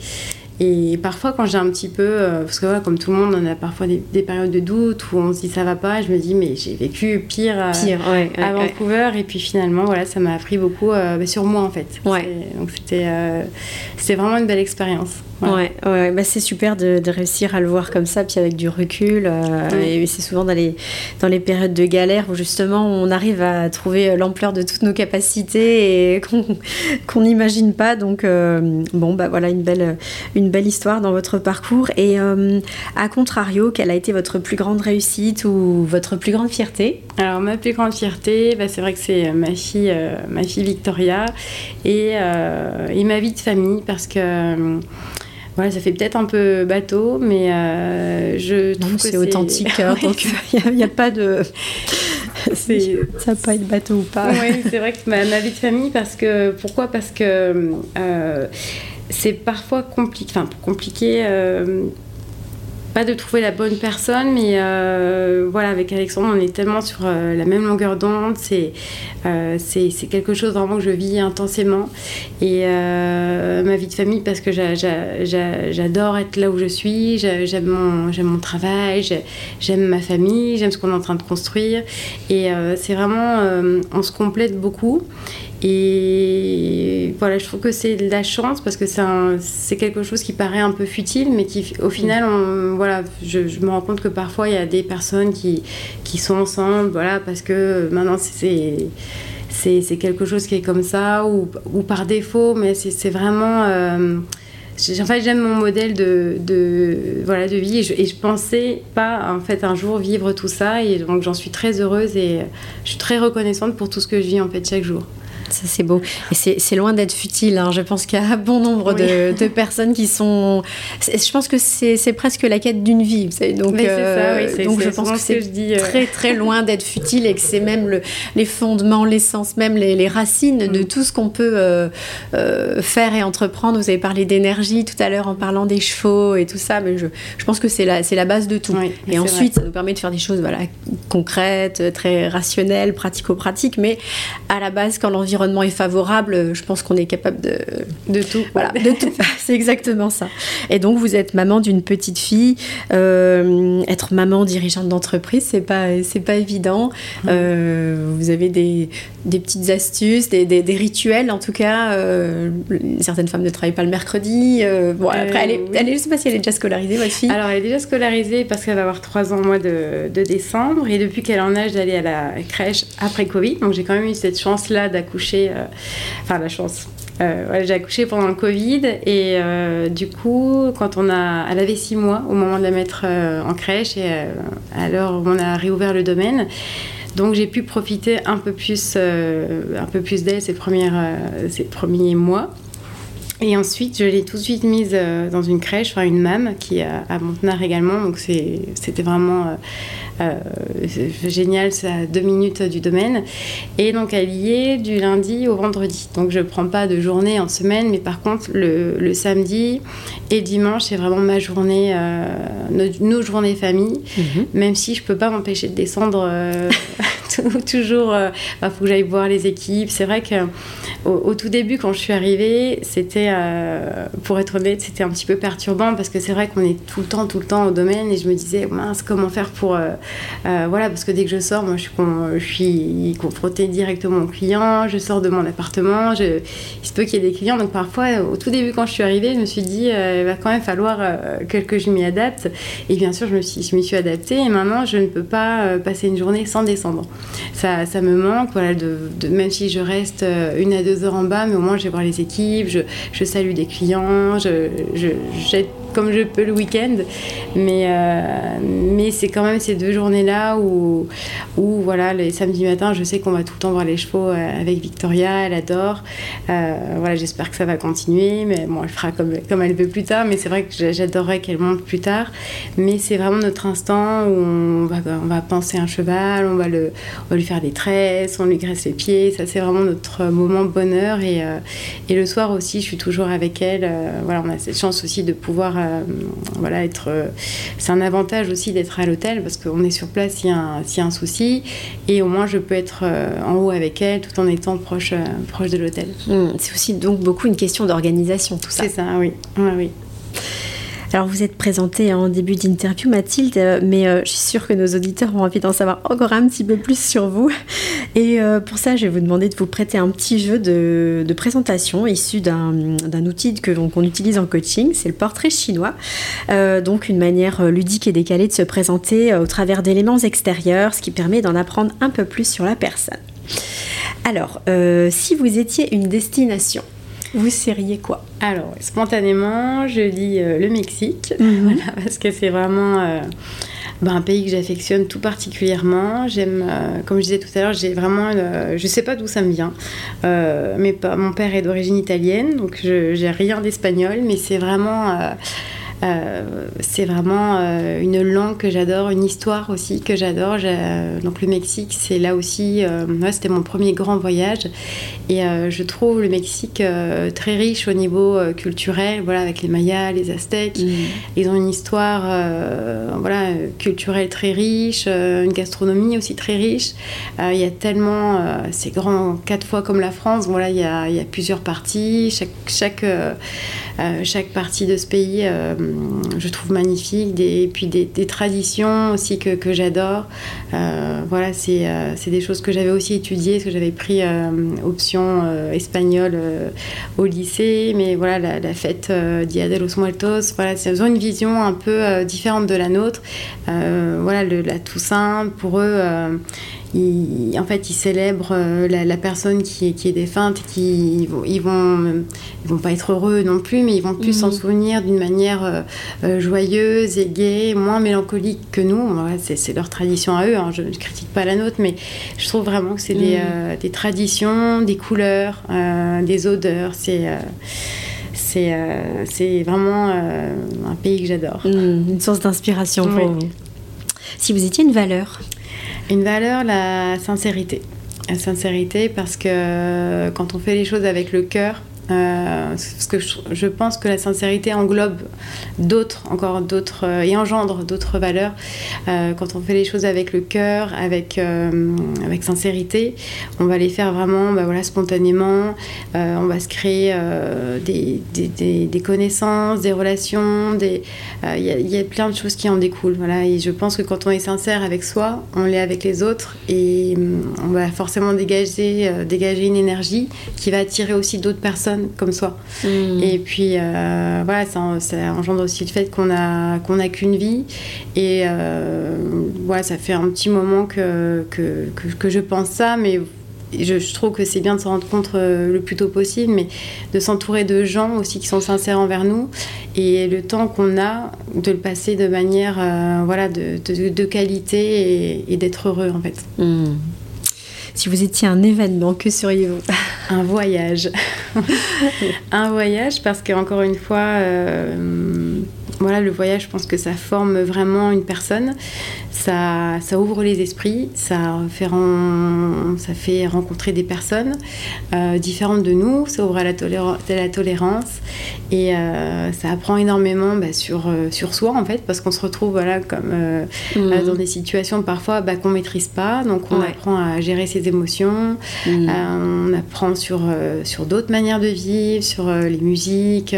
et parfois, quand j'ai un petit peu, euh, parce que voilà, comme tout le monde, on a parfois des, périodes de doute où on se dit ça va pas, je me dis mais j'ai vécu pire, euh, à Vancouver et puis finalement voilà, ça m'a appris beaucoup euh, bah, sur moi en fait. Donc c'était c'était vraiment une belle expérience. Ouais, ouais, Bah, c'est super de, réussir à le voir comme ça, puis avec du recul. Et c'est souvent dans les, dans les périodes de galère où justement on arrive à trouver l'ampleur de toutes nos capacités et qu'on n'imagine pas. Donc, bon, bah voilà, une belle, une belle histoire dans votre parcours. Et euh, à contrario, quelle a été votre plus grande réussite ou votre plus grande fierté? Alors, ma plus grande fierté, bah, c'est vrai que c'est ma fille, ma fille Victoria et, et ma vie de famille parce que. Voilà, ça fait peut-être un peu bateau, mais euh, je trouve que c'est authentique. Hein, donc il n'y a, pas de. ça pas être bateau ou pas. oui, c'est vrai que ma, ma, vie de famille, parce que. Pourquoi? Parce que. Euh, c'est parfois compliqué, enfin compliqué euh, pas de trouver la bonne personne, mais euh, voilà, avec Alexandre, on est tellement sur euh, la même longueur d'onde. C'est, quelque chose vraiment que je vis intensément. Et ma vie de famille, parce que j'adore être là où je suis, j'aime mon, mon travail, j'aime ma famille, j'aime ce qu'on est en train de construire. Et c'est vraiment, on se complète beaucoup. Et voilà, je trouve que c'est de la chance parce que c'est quelque chose qui paraît un peu futile, mais qui, au final, voilà, je, me rends compte que parfois il y a des personnes qui, qui sont ensemble, voilà, parce que maintenant c'est quelque chose qui est comme ça ou, ou par défaut, mais c'est vraiment. Euh, en fait, j'aime mon modèle de, de, voilà, de vie et je, et je, pensais pas en fait un jour vivre tout ça et donc j'en suis très heureuse et je suis très reconnaissante pour tout ce que je vis en fait chaque jour. Ça, c'est beau. Et c'est loin d'être futile. Hein. Je pense qu'il y a bon nombre de, de, personnes qui sont. Je pense que c'est presque la quête d'une vie. Donc, euh, ça, donc je pense que c'est euh. très, très loin d'être futile et que c'est même le, les fondements, l'essence, même les, les, racines de mm. tout ce qu'on peut euh, faire et entreprendre. Vous avez parlé d'énergie tout à l'heure en parlant des chevaux et tout ça. Mais je, je pense que c'est la, la base de tout. et ensuite, ça nous permet de faire des choses voilà, concrètes, très rationnelles, pratico-pratiques. Mais à la base, quand l'environnement l'environnement est favorable, je pense qu'on est capable de de tout. Voilà, de tout. C'est exactement ça. Et donc vous êtes maman d'une petite fille. Euh, être maman dirigeante d'entreprise, c'est pas c'est pas évident. Euh, vous avez des, des petites astuces, des, des, rituels en tout cas. Euh, certaines femmes ne travaillent pas le mercredi. bon après, elle est, elle est, je sais pas si elle est déjà scolarisée votre fille. Alors elle est déjà scolarisée parce qu'elle va avoir 3 ans au mois de, de décembre et depuis qu'elle est en âge d'aller à la crèche après Covid, donc j'ai quand même eu cette chance là d'accoucher. enfin la chance euh, j'ai accouché pendant le Covid et euh, du coup, quand on a, elle avait six mois au moment de la mettre euh, en crèche et à l'heure où on a réouvert le domaine. Donc j'ai pu profiter un peu plus, un peu plus d'elle ces, ces premiers mois. Et ensuite, je l'ai tout de suite mise dans une crèche, enfin une MAM qui est à Montenard également. Donc c'était vraiment euh, génial, c'est à deux minutes du domaine. Et donc elle y est du lundi au vendredi. Donc je ne prends pas de journée en semaine, mais par contre le, samedi et dimanche, c'est vraiment ma journée, euh, nos, journées famille, mhm. même si je ne peux pas m'empêcher de descendre euh, toujours. Il bah, faut que j'aille voir les équipes. C'est vrai que au, tout début, quand je suis arrivée, c'était, pour être honnête, c'était un petit peu perturbant parce que c'est vrai qu'on est tout le temps, tout le temps au domaine et je me disais, mince, comment faire pour, euh, voilà, parce que dès que je sors, moi, je suis, suis confrontée directement aux clients. Je sors de mon appartement. Il se peut qu'il y ait des clients. Donc, parfois, au tout début, quand je suis arrivée, je me suis dit, euh, il va quand même falloir euh, que, je m'y adapte. Et bien sûr, je me suis, je suis adaptée. Et maintenant, je ne peux pas passer une journée sans descendre. Ça, me manque. Voilà, de, même si je reste une à deux heures en bas, mais au moins, je vais voir les équipes. Je, je salue des clients. Je, je, comme je peux le week-end. Mais, euh, mais c'est quand même ces deux journées-là où, où, voilà, les samedis matins, je sais qu'on va tout le temps voir les chevaux euh, avec Victoria, elle adore. Euh, voilà, j'espère que ça va continuer, mais bon, elle fera comme, comme elle veut plus tard. Mais c'est vrai que j'adorerais qu'elle monte plus tard. Mais c'est vraiment notre instant où on va, on va penser un cheval, on va, le, on va lui faire des tresses, on lui graisse les pieds. Ça, c'est vraiment notre moment bonheur. Et, et le soir aussi, je suis toujours avec elle. voilà, on a cette chance aussi de pouvoir euh, voilà, être. Euh, c'est un avantage aussi d'être à l'hôtel parce qu'on est sur place s'il y, a un souci et au moins je peux être euh, en haut avec elle tout en étant proche, proche de l'hôtel. Hmm, c'est aussi donc beaucoup une question d'organisation tout ça. C'est ça, oui. oui. Alors vous êtes présentée en début d'interview Mathilde, mais euh, je suis sûre que nos auditeurs ont envie d'en savoir encore un petit peu plus sur vous. Et euh, pour ça, je vais vous demander de vous prêter un petit jeu de, présentation issu d'un outil qu'on utilise en coaching, c'est le portrait chinois. Euh, donc une manière ludique et décalée de se présenter au travers d'éléments extérieurs, ce qui permet d'en apprendre un peu plus sur la personne. Alors, si vous étiez une destination, vous seriez quoi Alors, spontanément, je dis euh, le Mexique, mhm. parce que c'est vraiment euh, ben, un pays que j'affectionne tout particulièrement. J'aime, euh, comme je disais tout à l'heure, j'ai vraiment, je sais pas d'où ça me vient, mais mon père est d'origine italienne, donc je j'ai rien d'espagnol, mais c'est vraiment euh, c'est vraiment euh, une langue que j'adore, une histoire aussi que j'adore. Donc le Mexique, c'est là aussi, euh, c'était mon premier grand voyage. Et je trouve le Mexique très riche au niveau culturel, voilà, avec les Mayas, les Aztèques. Mm. Ils ont une histoire voilà, culturelle très riche, une gastronomie aussi très riche. Il y a tellement, c'est grand, quatre fois comme la France. Voilà, il y a, y a plusieurs parties. Chaque, chaque, chaque partie de ce pays je trouve magnifique. et puis des, traditions aussi que, j'adore. Euh, voilà, euh, c'est des choses que j'avais aussi étudiées, parce que j'avais pris euh, option espagnole au lycée. Mais voilà, la, fête Dia de los Muertos, voilà, c'est une vision un peu différente de la nôtre. voilà, le, la Toussaint, pour eux, en fait, ils célèbrent euh, la, personne qui est, qui est défunte, qui ils vont, ils vont, vont pas être heureux non plus, mais ils vont plus s'en mhm. souvenir d'une manière euh, euh, joyeuse et gaie, moins mélancolique que nous. c'est leur tradition à eux. Hein, je ne critique pas la nôtre, mais je trouve vraiment que c'est des, mhm. des, traditions, des couleurs, des odeurs. C'est c'est vraiment un pays que j'adore. Mhm, une source d'inspiration pour vous. Si vous étiez une valeur une valeur, la sincérité. La sincérité parce que quand on fait les choses avec le cœur, Euh, parce que je, pense que la sincérité englobe d'autres, encore d'autres, euh, et engendre d'autres valeurs. Euh, quand on fait les choses avec le cœur, avec, sincérité, on va les faire vraiment bah, voilà, spontanément. on va se créer des, connaissances, des relations. Il y, a plein de choses qui en découlent. Voilà. Et je pense que quand on est sincère avec soi, on l'est avec les autres et on va forcément dégager une énergie qui va attirer aussi d'autres personnes comme soi. Hmm. Et puis, euh, voilà, ça, engendre aussi le fait qu'on a qu'on a qu'une vie. Et euh, voilà, ça fait un petit moment que, que, que, je pense ça, mais je, je, trouve que c'est bien de se rendre compte euh, le plus tôt possible, mais de s'entourer de gens aussi qui sont sincères envers nous. Et le temps qu'on a, de le passer de manière voilà, de, de, qualité et, d'être heureux, en fait. Hmm. Si vous étiez un événement, que seriez-vous? Un voyage. un voyage parce qu'encore une fois, euh, voilà, le voyage, je pense que ça forme vraiment une personne. Ça, ça ouvre les esprits, ça fait, ça fait rencontrer des personnes euh, différentes de nous, ça ouvre à la, la tolérance et euh, ça apprend énormément bah, sur, euh, sur soi en fait, parce qu'on se retrouve voilà, comme, mhm. dans des situations parfois bah, qu'on ne maîtrise pas, donc on apprend à gérer ses émotions, mhm. on apprend sur, sur d'autres manières de vivre, sur les musiques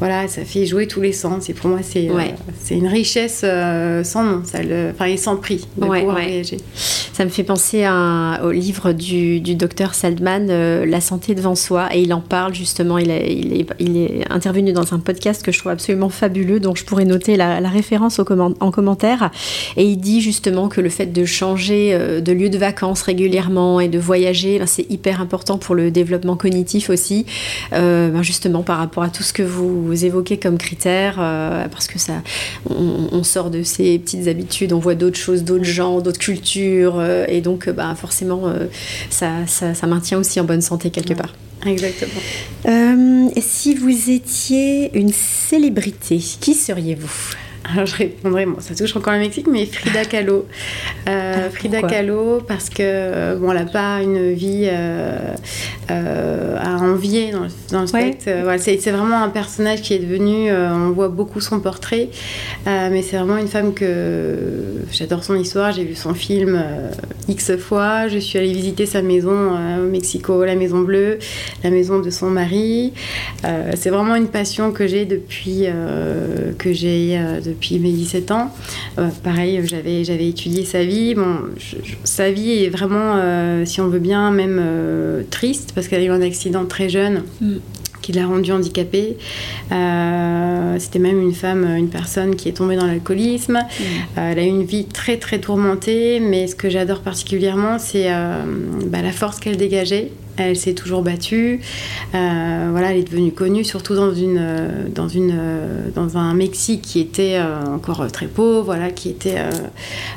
voilà, ça fait jouer tous les sens. Et pour moi, c'est euh, c'est une richesse euh, sans nom, ça le, enfin, et sans prix de pouvoir voyager. Ça me fait penser à, au livre du, du docteur Saldman, euh, La santé devant soi, et il en parle justement. Il, il, est, il, est, intervenu dans un podcast que je trouve absolument fabuleux, donc je pourrais noter la, référence au en commentaire. Et il dit justement que le fait de changer de lieu de vacances régulièrement et de voyager, ben, c'est hyper important pour le développement cognitif aussi, ben, justement par rapport à tout ce que vous vous évoquez comme critères, euh, parce que ça, on, sort de ces petites habitudes, on voit d'autres choses, d'autres gens, d'autres cultures, euh, et donc euh, bah, forcément, ça, ça, maintient aussi en bonne santé quelque part. Exactement. si vous étiez une célébrité, qui seriez-vous? Alors je répondrai, bon, ça touche encore le Mexique, mais Frida Kahlo. Euh, ah, Frida Kahlo, parce que bon, elle n'a pas une vie euh, euh, à envier dans, dans le spectre. Voilà, c'est, vraiment un personnage qui est devenu, on voit beaucoup son portrait, mais c'est vraiment une femme que j'adore son histoire. J'ai vu son film X fois. Je suis allée visiter sa maison au Mexico, la Maison Bleue, la maison de son mari. c'est vraiment une passion que j'ai depuis que j'ai depuis mes 17 ans. Euh, pareil, j'avais, j'avais étudié sa vie. Bon, sa vie est vraiment, euh, si on veut bien, même euh, triste, parce qu'elle a eu un accident très jeune. Mm. qui l'a rendue handicapée. C'était même une femme, une personne qui est tombée dans l'alcoolisme. Mm. elle a eu une vie très très tourmentée, mais ce que j'adore particulièrement, c'est bah, la force qu'elle dégageait. Elle s'est toujours battue. Euh, voilà, elle est devenue connue, surtout dans, une, euh, dans, une, euh, dans un Mexique qui était encore très pauvre, voilà, qui était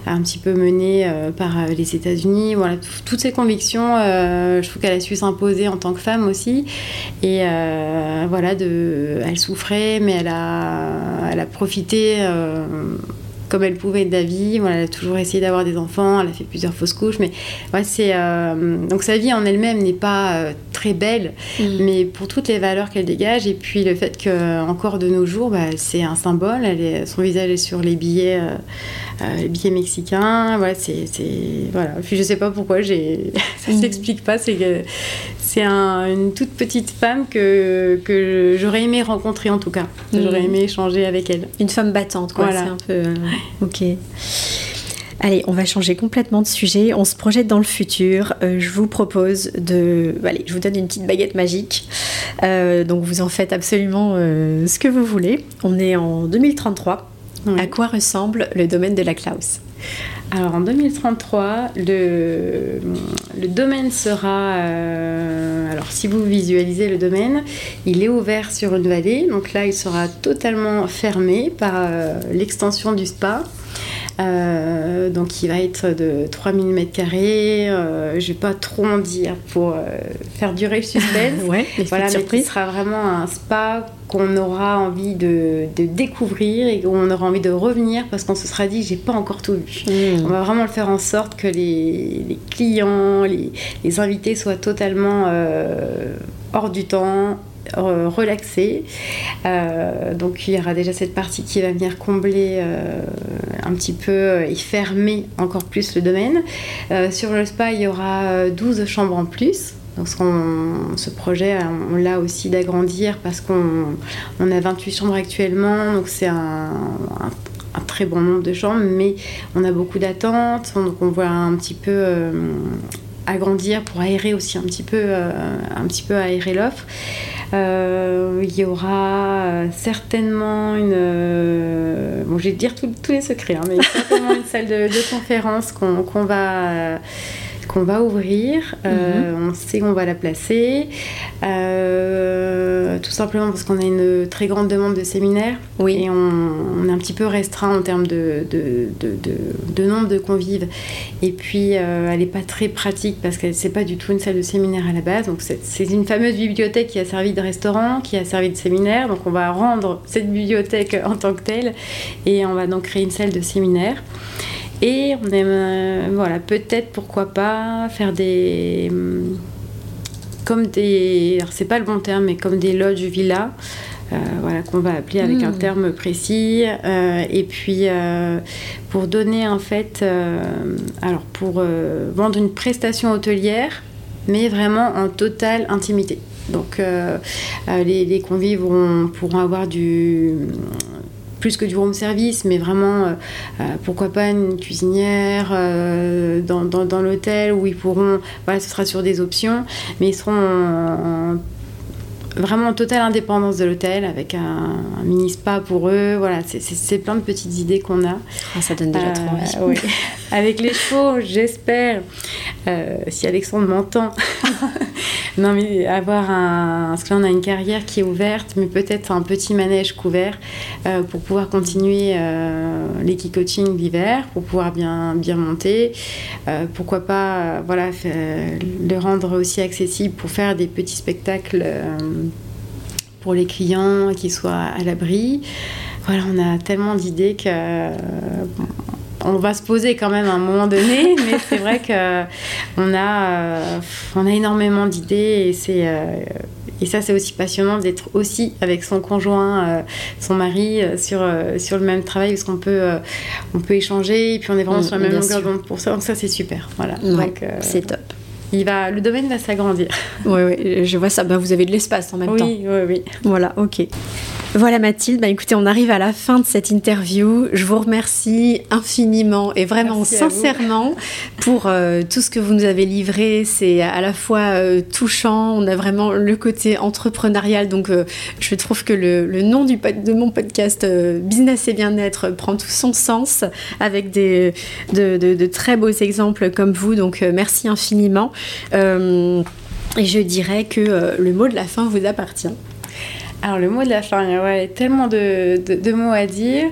un petit peu mené par les États-Unis. Voilà, toutes ces convictions, je trouve qu'elle a su s'imposer en tant que femme aussi. Et voilà, de, elle souffrait, mais elle a, elle a profité comme elle pouvait la vie. Voilà, elle a toujours essayé d'avoir des enfants, elle a fait plusieurs fausses couches, mais ouais, c'est euh, donc sa vie en elle-même n'est pas euh, très belle, mm. mais pour toutes les valeurs qu'elle dégage et puis le fait que encore de nos jours, bah, c'est un symbole. Elle est, son visage est sur les billets, euh, les billets mexicains. Voilà, c'est voilà. Puis je sais pas pourquoi j'ai, ça mm. s'explique pas. C'est que c'est une toute petite femme que, que j'aurais aimé rencontrer en tout cas. J'aurais mm. aimé échanger avec elle. Une femme battante, quoi. C'est un peu. Ok. Allez, on va changer complètement de sujet. On se projette dans le futur. Euh, je vous propose de. Allez, je vous donne une petite baguette magique. Euh, donc, vous en faites absolument euh, ce que vous voulez. On est en 2033. À quoi ressemble le domaine de la Klaus? Alors en 2033, le, le domaine sera... alors si vous visualisez le domaine, il est ouvert sur une vallée. Donc là, il sera totalement fermé par l'extension du spa. Euh, donc il va être de 3000 m carrés. Euh, je vais pas trop en dire pour euh, faire durer le suspense. ouais, voilà, mais ce sera vraiment un spa qu'on aura envie de, découvrir et qu'on aura envie de revenir parce qu'on se sera dit j'ai pas encore tout vu. Hmm. On va vraiment le faire en sorte que les, clients, les, invités soient totalement hors du temps, relaxé. donc il y aura déjà cette partie qui va venir combler un petit peu et fermer encore plus le domaine. sur le spa, il y aura 12 chambres en plus. Donc ce, projet, on, l'a aussi d'agrandir parce qu'on on a 28 chambres actuellement, donc c'est un, très bon nombre de chambres, mais on a beaucoup d'attentes, donc on voit un petit peu euh, agrandir pour aérer aussi un petit peu, euh, un aérer l'offre. Euh, il y aura certainement une. bon, je vais dire tous les secrets, hein, mais certainement une salle de, conférence qu'on va qu'on va ouvrir. Euh, mhm. On sait qu'on va la placer. Euh, tout simplement parce qu'on a une très grande demande de séminaires. Oui. Et on, est un petit peu restreint en termes de, de, nombre de convives. Et puis, euh, elle n'est pas très pratique parce que c'est pas du tout une salle de séminaire à la base. Donc, c'est une fameuse bibliothèque qui a servi de restaurant, qui a servi de séminaire. Donc, on va rendre cette bibliothèque en tant que telle. Et on va donc créer une salle de séminaire. Et on aime, euh, voilà, peut-être, pourquoi pas, faire des. Comme des. Alors, c'est pas le bon terme, mais comme des lodges villas. Euh, voilà, qu'on va appeler avec un hmm. terme précis. Euh, et puis, pour donner en fait. alors, pour vendre une prestation hôtelière, mais vraiment en totale intimité. Donc, les, les, convives pourront avoir du plus que du room service, mais vraiment, euh, euh, pourquoi pas une cuisinière euh, dans, dans, l'hôtel où ils pourront, voilà, ce sera sur des options, mais ils seront vraiment en totale indépendance de l'hôtel avec un, mini spa pour eux. Voilà, c'est plein de petites idées qu'on a. Ah, ça donne déjà trop envie. avec les chevaux, j'espère, si Alexandre m'entend, non, mais avoir un. Parce que là, on a une carrière qui est ouverte, mais peut-être un petit manège couvert euh, pour pouvoir continuer euh, coaching l'hiver, pour pouvoir bien, bien monter. Euh, pourquoi pas voilà, le rendre aussi accessible pour faire des petits spectacles euh, pour les clients qui soient à l'abri. Voilà, on a tellement d'idées que on va se poser quand même à un moment donné, mais c'est vrai que on a, euh, on a énormément d'idées et c'est euh, et ça c'est aussi passionnant d'être aussi avec son conjoint, euh, son mari sur sur le même travail parce qu'on peut on peut échanger et puis on est vraiment mm, sur la même longueur d'onde pour ça. Donc ça c'est super. Voilà. c'est top. Il va, le domaine va s'agrandir. Oui, oui, je vois ça. Bah, vous avez de l'espace en même temps. Oui, oui, oui. Voilà, ok. Voilà Mathilde, bah écoutez, on arrive à la fin de cette interview. Je vous remercie infiniment et vraiment sincèrement pour euh, tout ce que vous nous avez livré. C'est à la fois euh, touchant, on a vraiment le côté entrepreneurial. Donc euh, je trouve que le, nom du, de mon podcast Business et bien-être prend tout son sens avec des, de, de, très beaux exemples comme vous. Donc merci infiniment. et je dirais que le mot de la fin vous appartient. Alors le mot de la fin, il y a tellement de, mots à dire.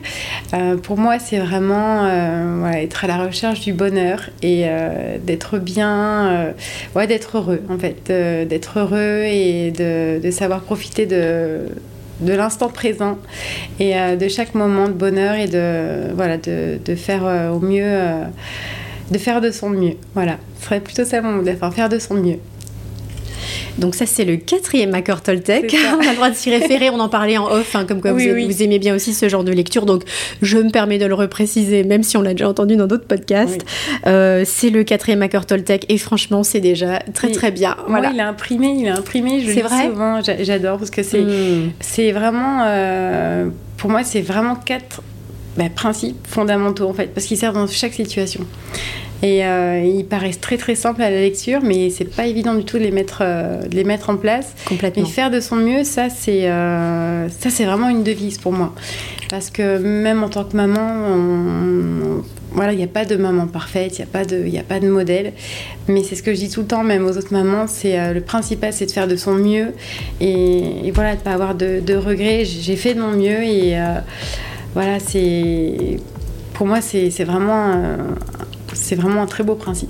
Euh, pour moi, c'est vraiment euh, être à la recherche du bonheur et euh, d'être bien, ouais, d'être heureux en fait, d'être heureux et de, savoir profiter de, de l'instant présent et de chaque moment de bonheur et de, voilà, de, faire au mieux, de faire de son mieux. Voilà, ce serait plutôt ça mon mot de la fin, faire de son mieux. Donc ça, c'est le quatrième accord Toltec. on a le droit de s'y référer, on en parlait en off, hein, comme quoi vous, aimez bien aussi ce genre de lecture. Donc je me permets de le repréciser, même si on l'a déjà entendu dans d'autres podcasts. Euh, c'est le quatrième accord Toltec et franchement, c'est déjà très très bien. Voilà. il a imprimé, il a imprimé, je le vrai souvent, j'adore parce que c'est hmm. c'est vraiment, euh, pour moi, c'est vraiment quatre bah, principes fondamentaux en fait, parce qu'ils servent dans chaque situation. Et euh, ils paraissent très très simples à la lecture, mais c'est pas évident du tout de les mettre, euh, de les mettre en place. Complètement. Et faire de son mieux, ça c'est euh, ça c'est vraiment une devise pour moi. Parce que même en tant que maman, voilà, il n'y a pas de maman parfaite, il n'y a pas de, il a pas de modèle. Mais c'est ce que je dis tout le temps, même aux autres mamans, c'est le principal, c'est de faire de son mieux et, voilà, de pas avoir de, de regrets. J'ai fait de mon mieux et voilà, c'est pour moi c'est vraiment c'est vraiment un très beau principe.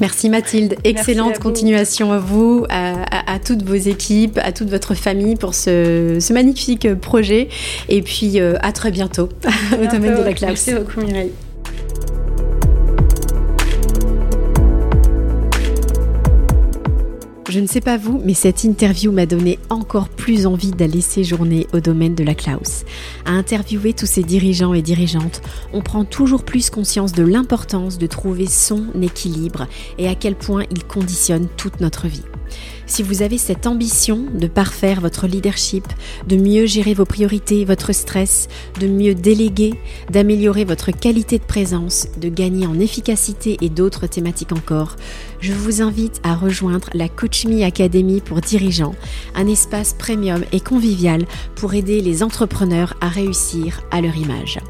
Merci Mathilde, excellente continuation à vous, à, toutes vos équipes, à toute votre famille pour ce, magnifique projet. Et puis euh, à très bientôt, au domaine de la classe. Merci beaucoup Mireille. Je ne sais pas vous, mais cette interview m'a donné encore plus envie d'aller séjourner au domaine de la Klaus. À interviewer tous ces dirigeants et dirigeantes, on prend toujours plus conscience de l'importance de trouver son équilibre et à quel point il conditionne toute notre vie. Si vous avez cette ambition de parfaire votre leadership, de mieux gérer vos priorités, votre stress, de mieux déléguer, d'améliorer votre qualité de présence, de gagner en efficacité et d'autres thématiques encore, je vous invite à rejoindre la Coach Me Academy pour dirigeants, un espace premium et convivial pour aider les entrepreneurs à réussir à leur image.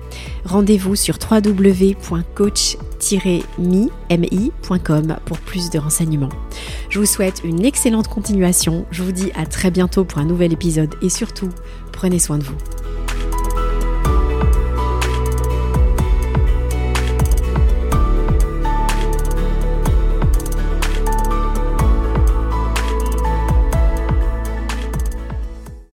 Rendez-vous sur www.coach-me.com pour plus de renseignements. Je vous souhaite une excellente continuation. Je vous dis à très bientôt pour un nouvel épisode et surtout, prenez soin de vous.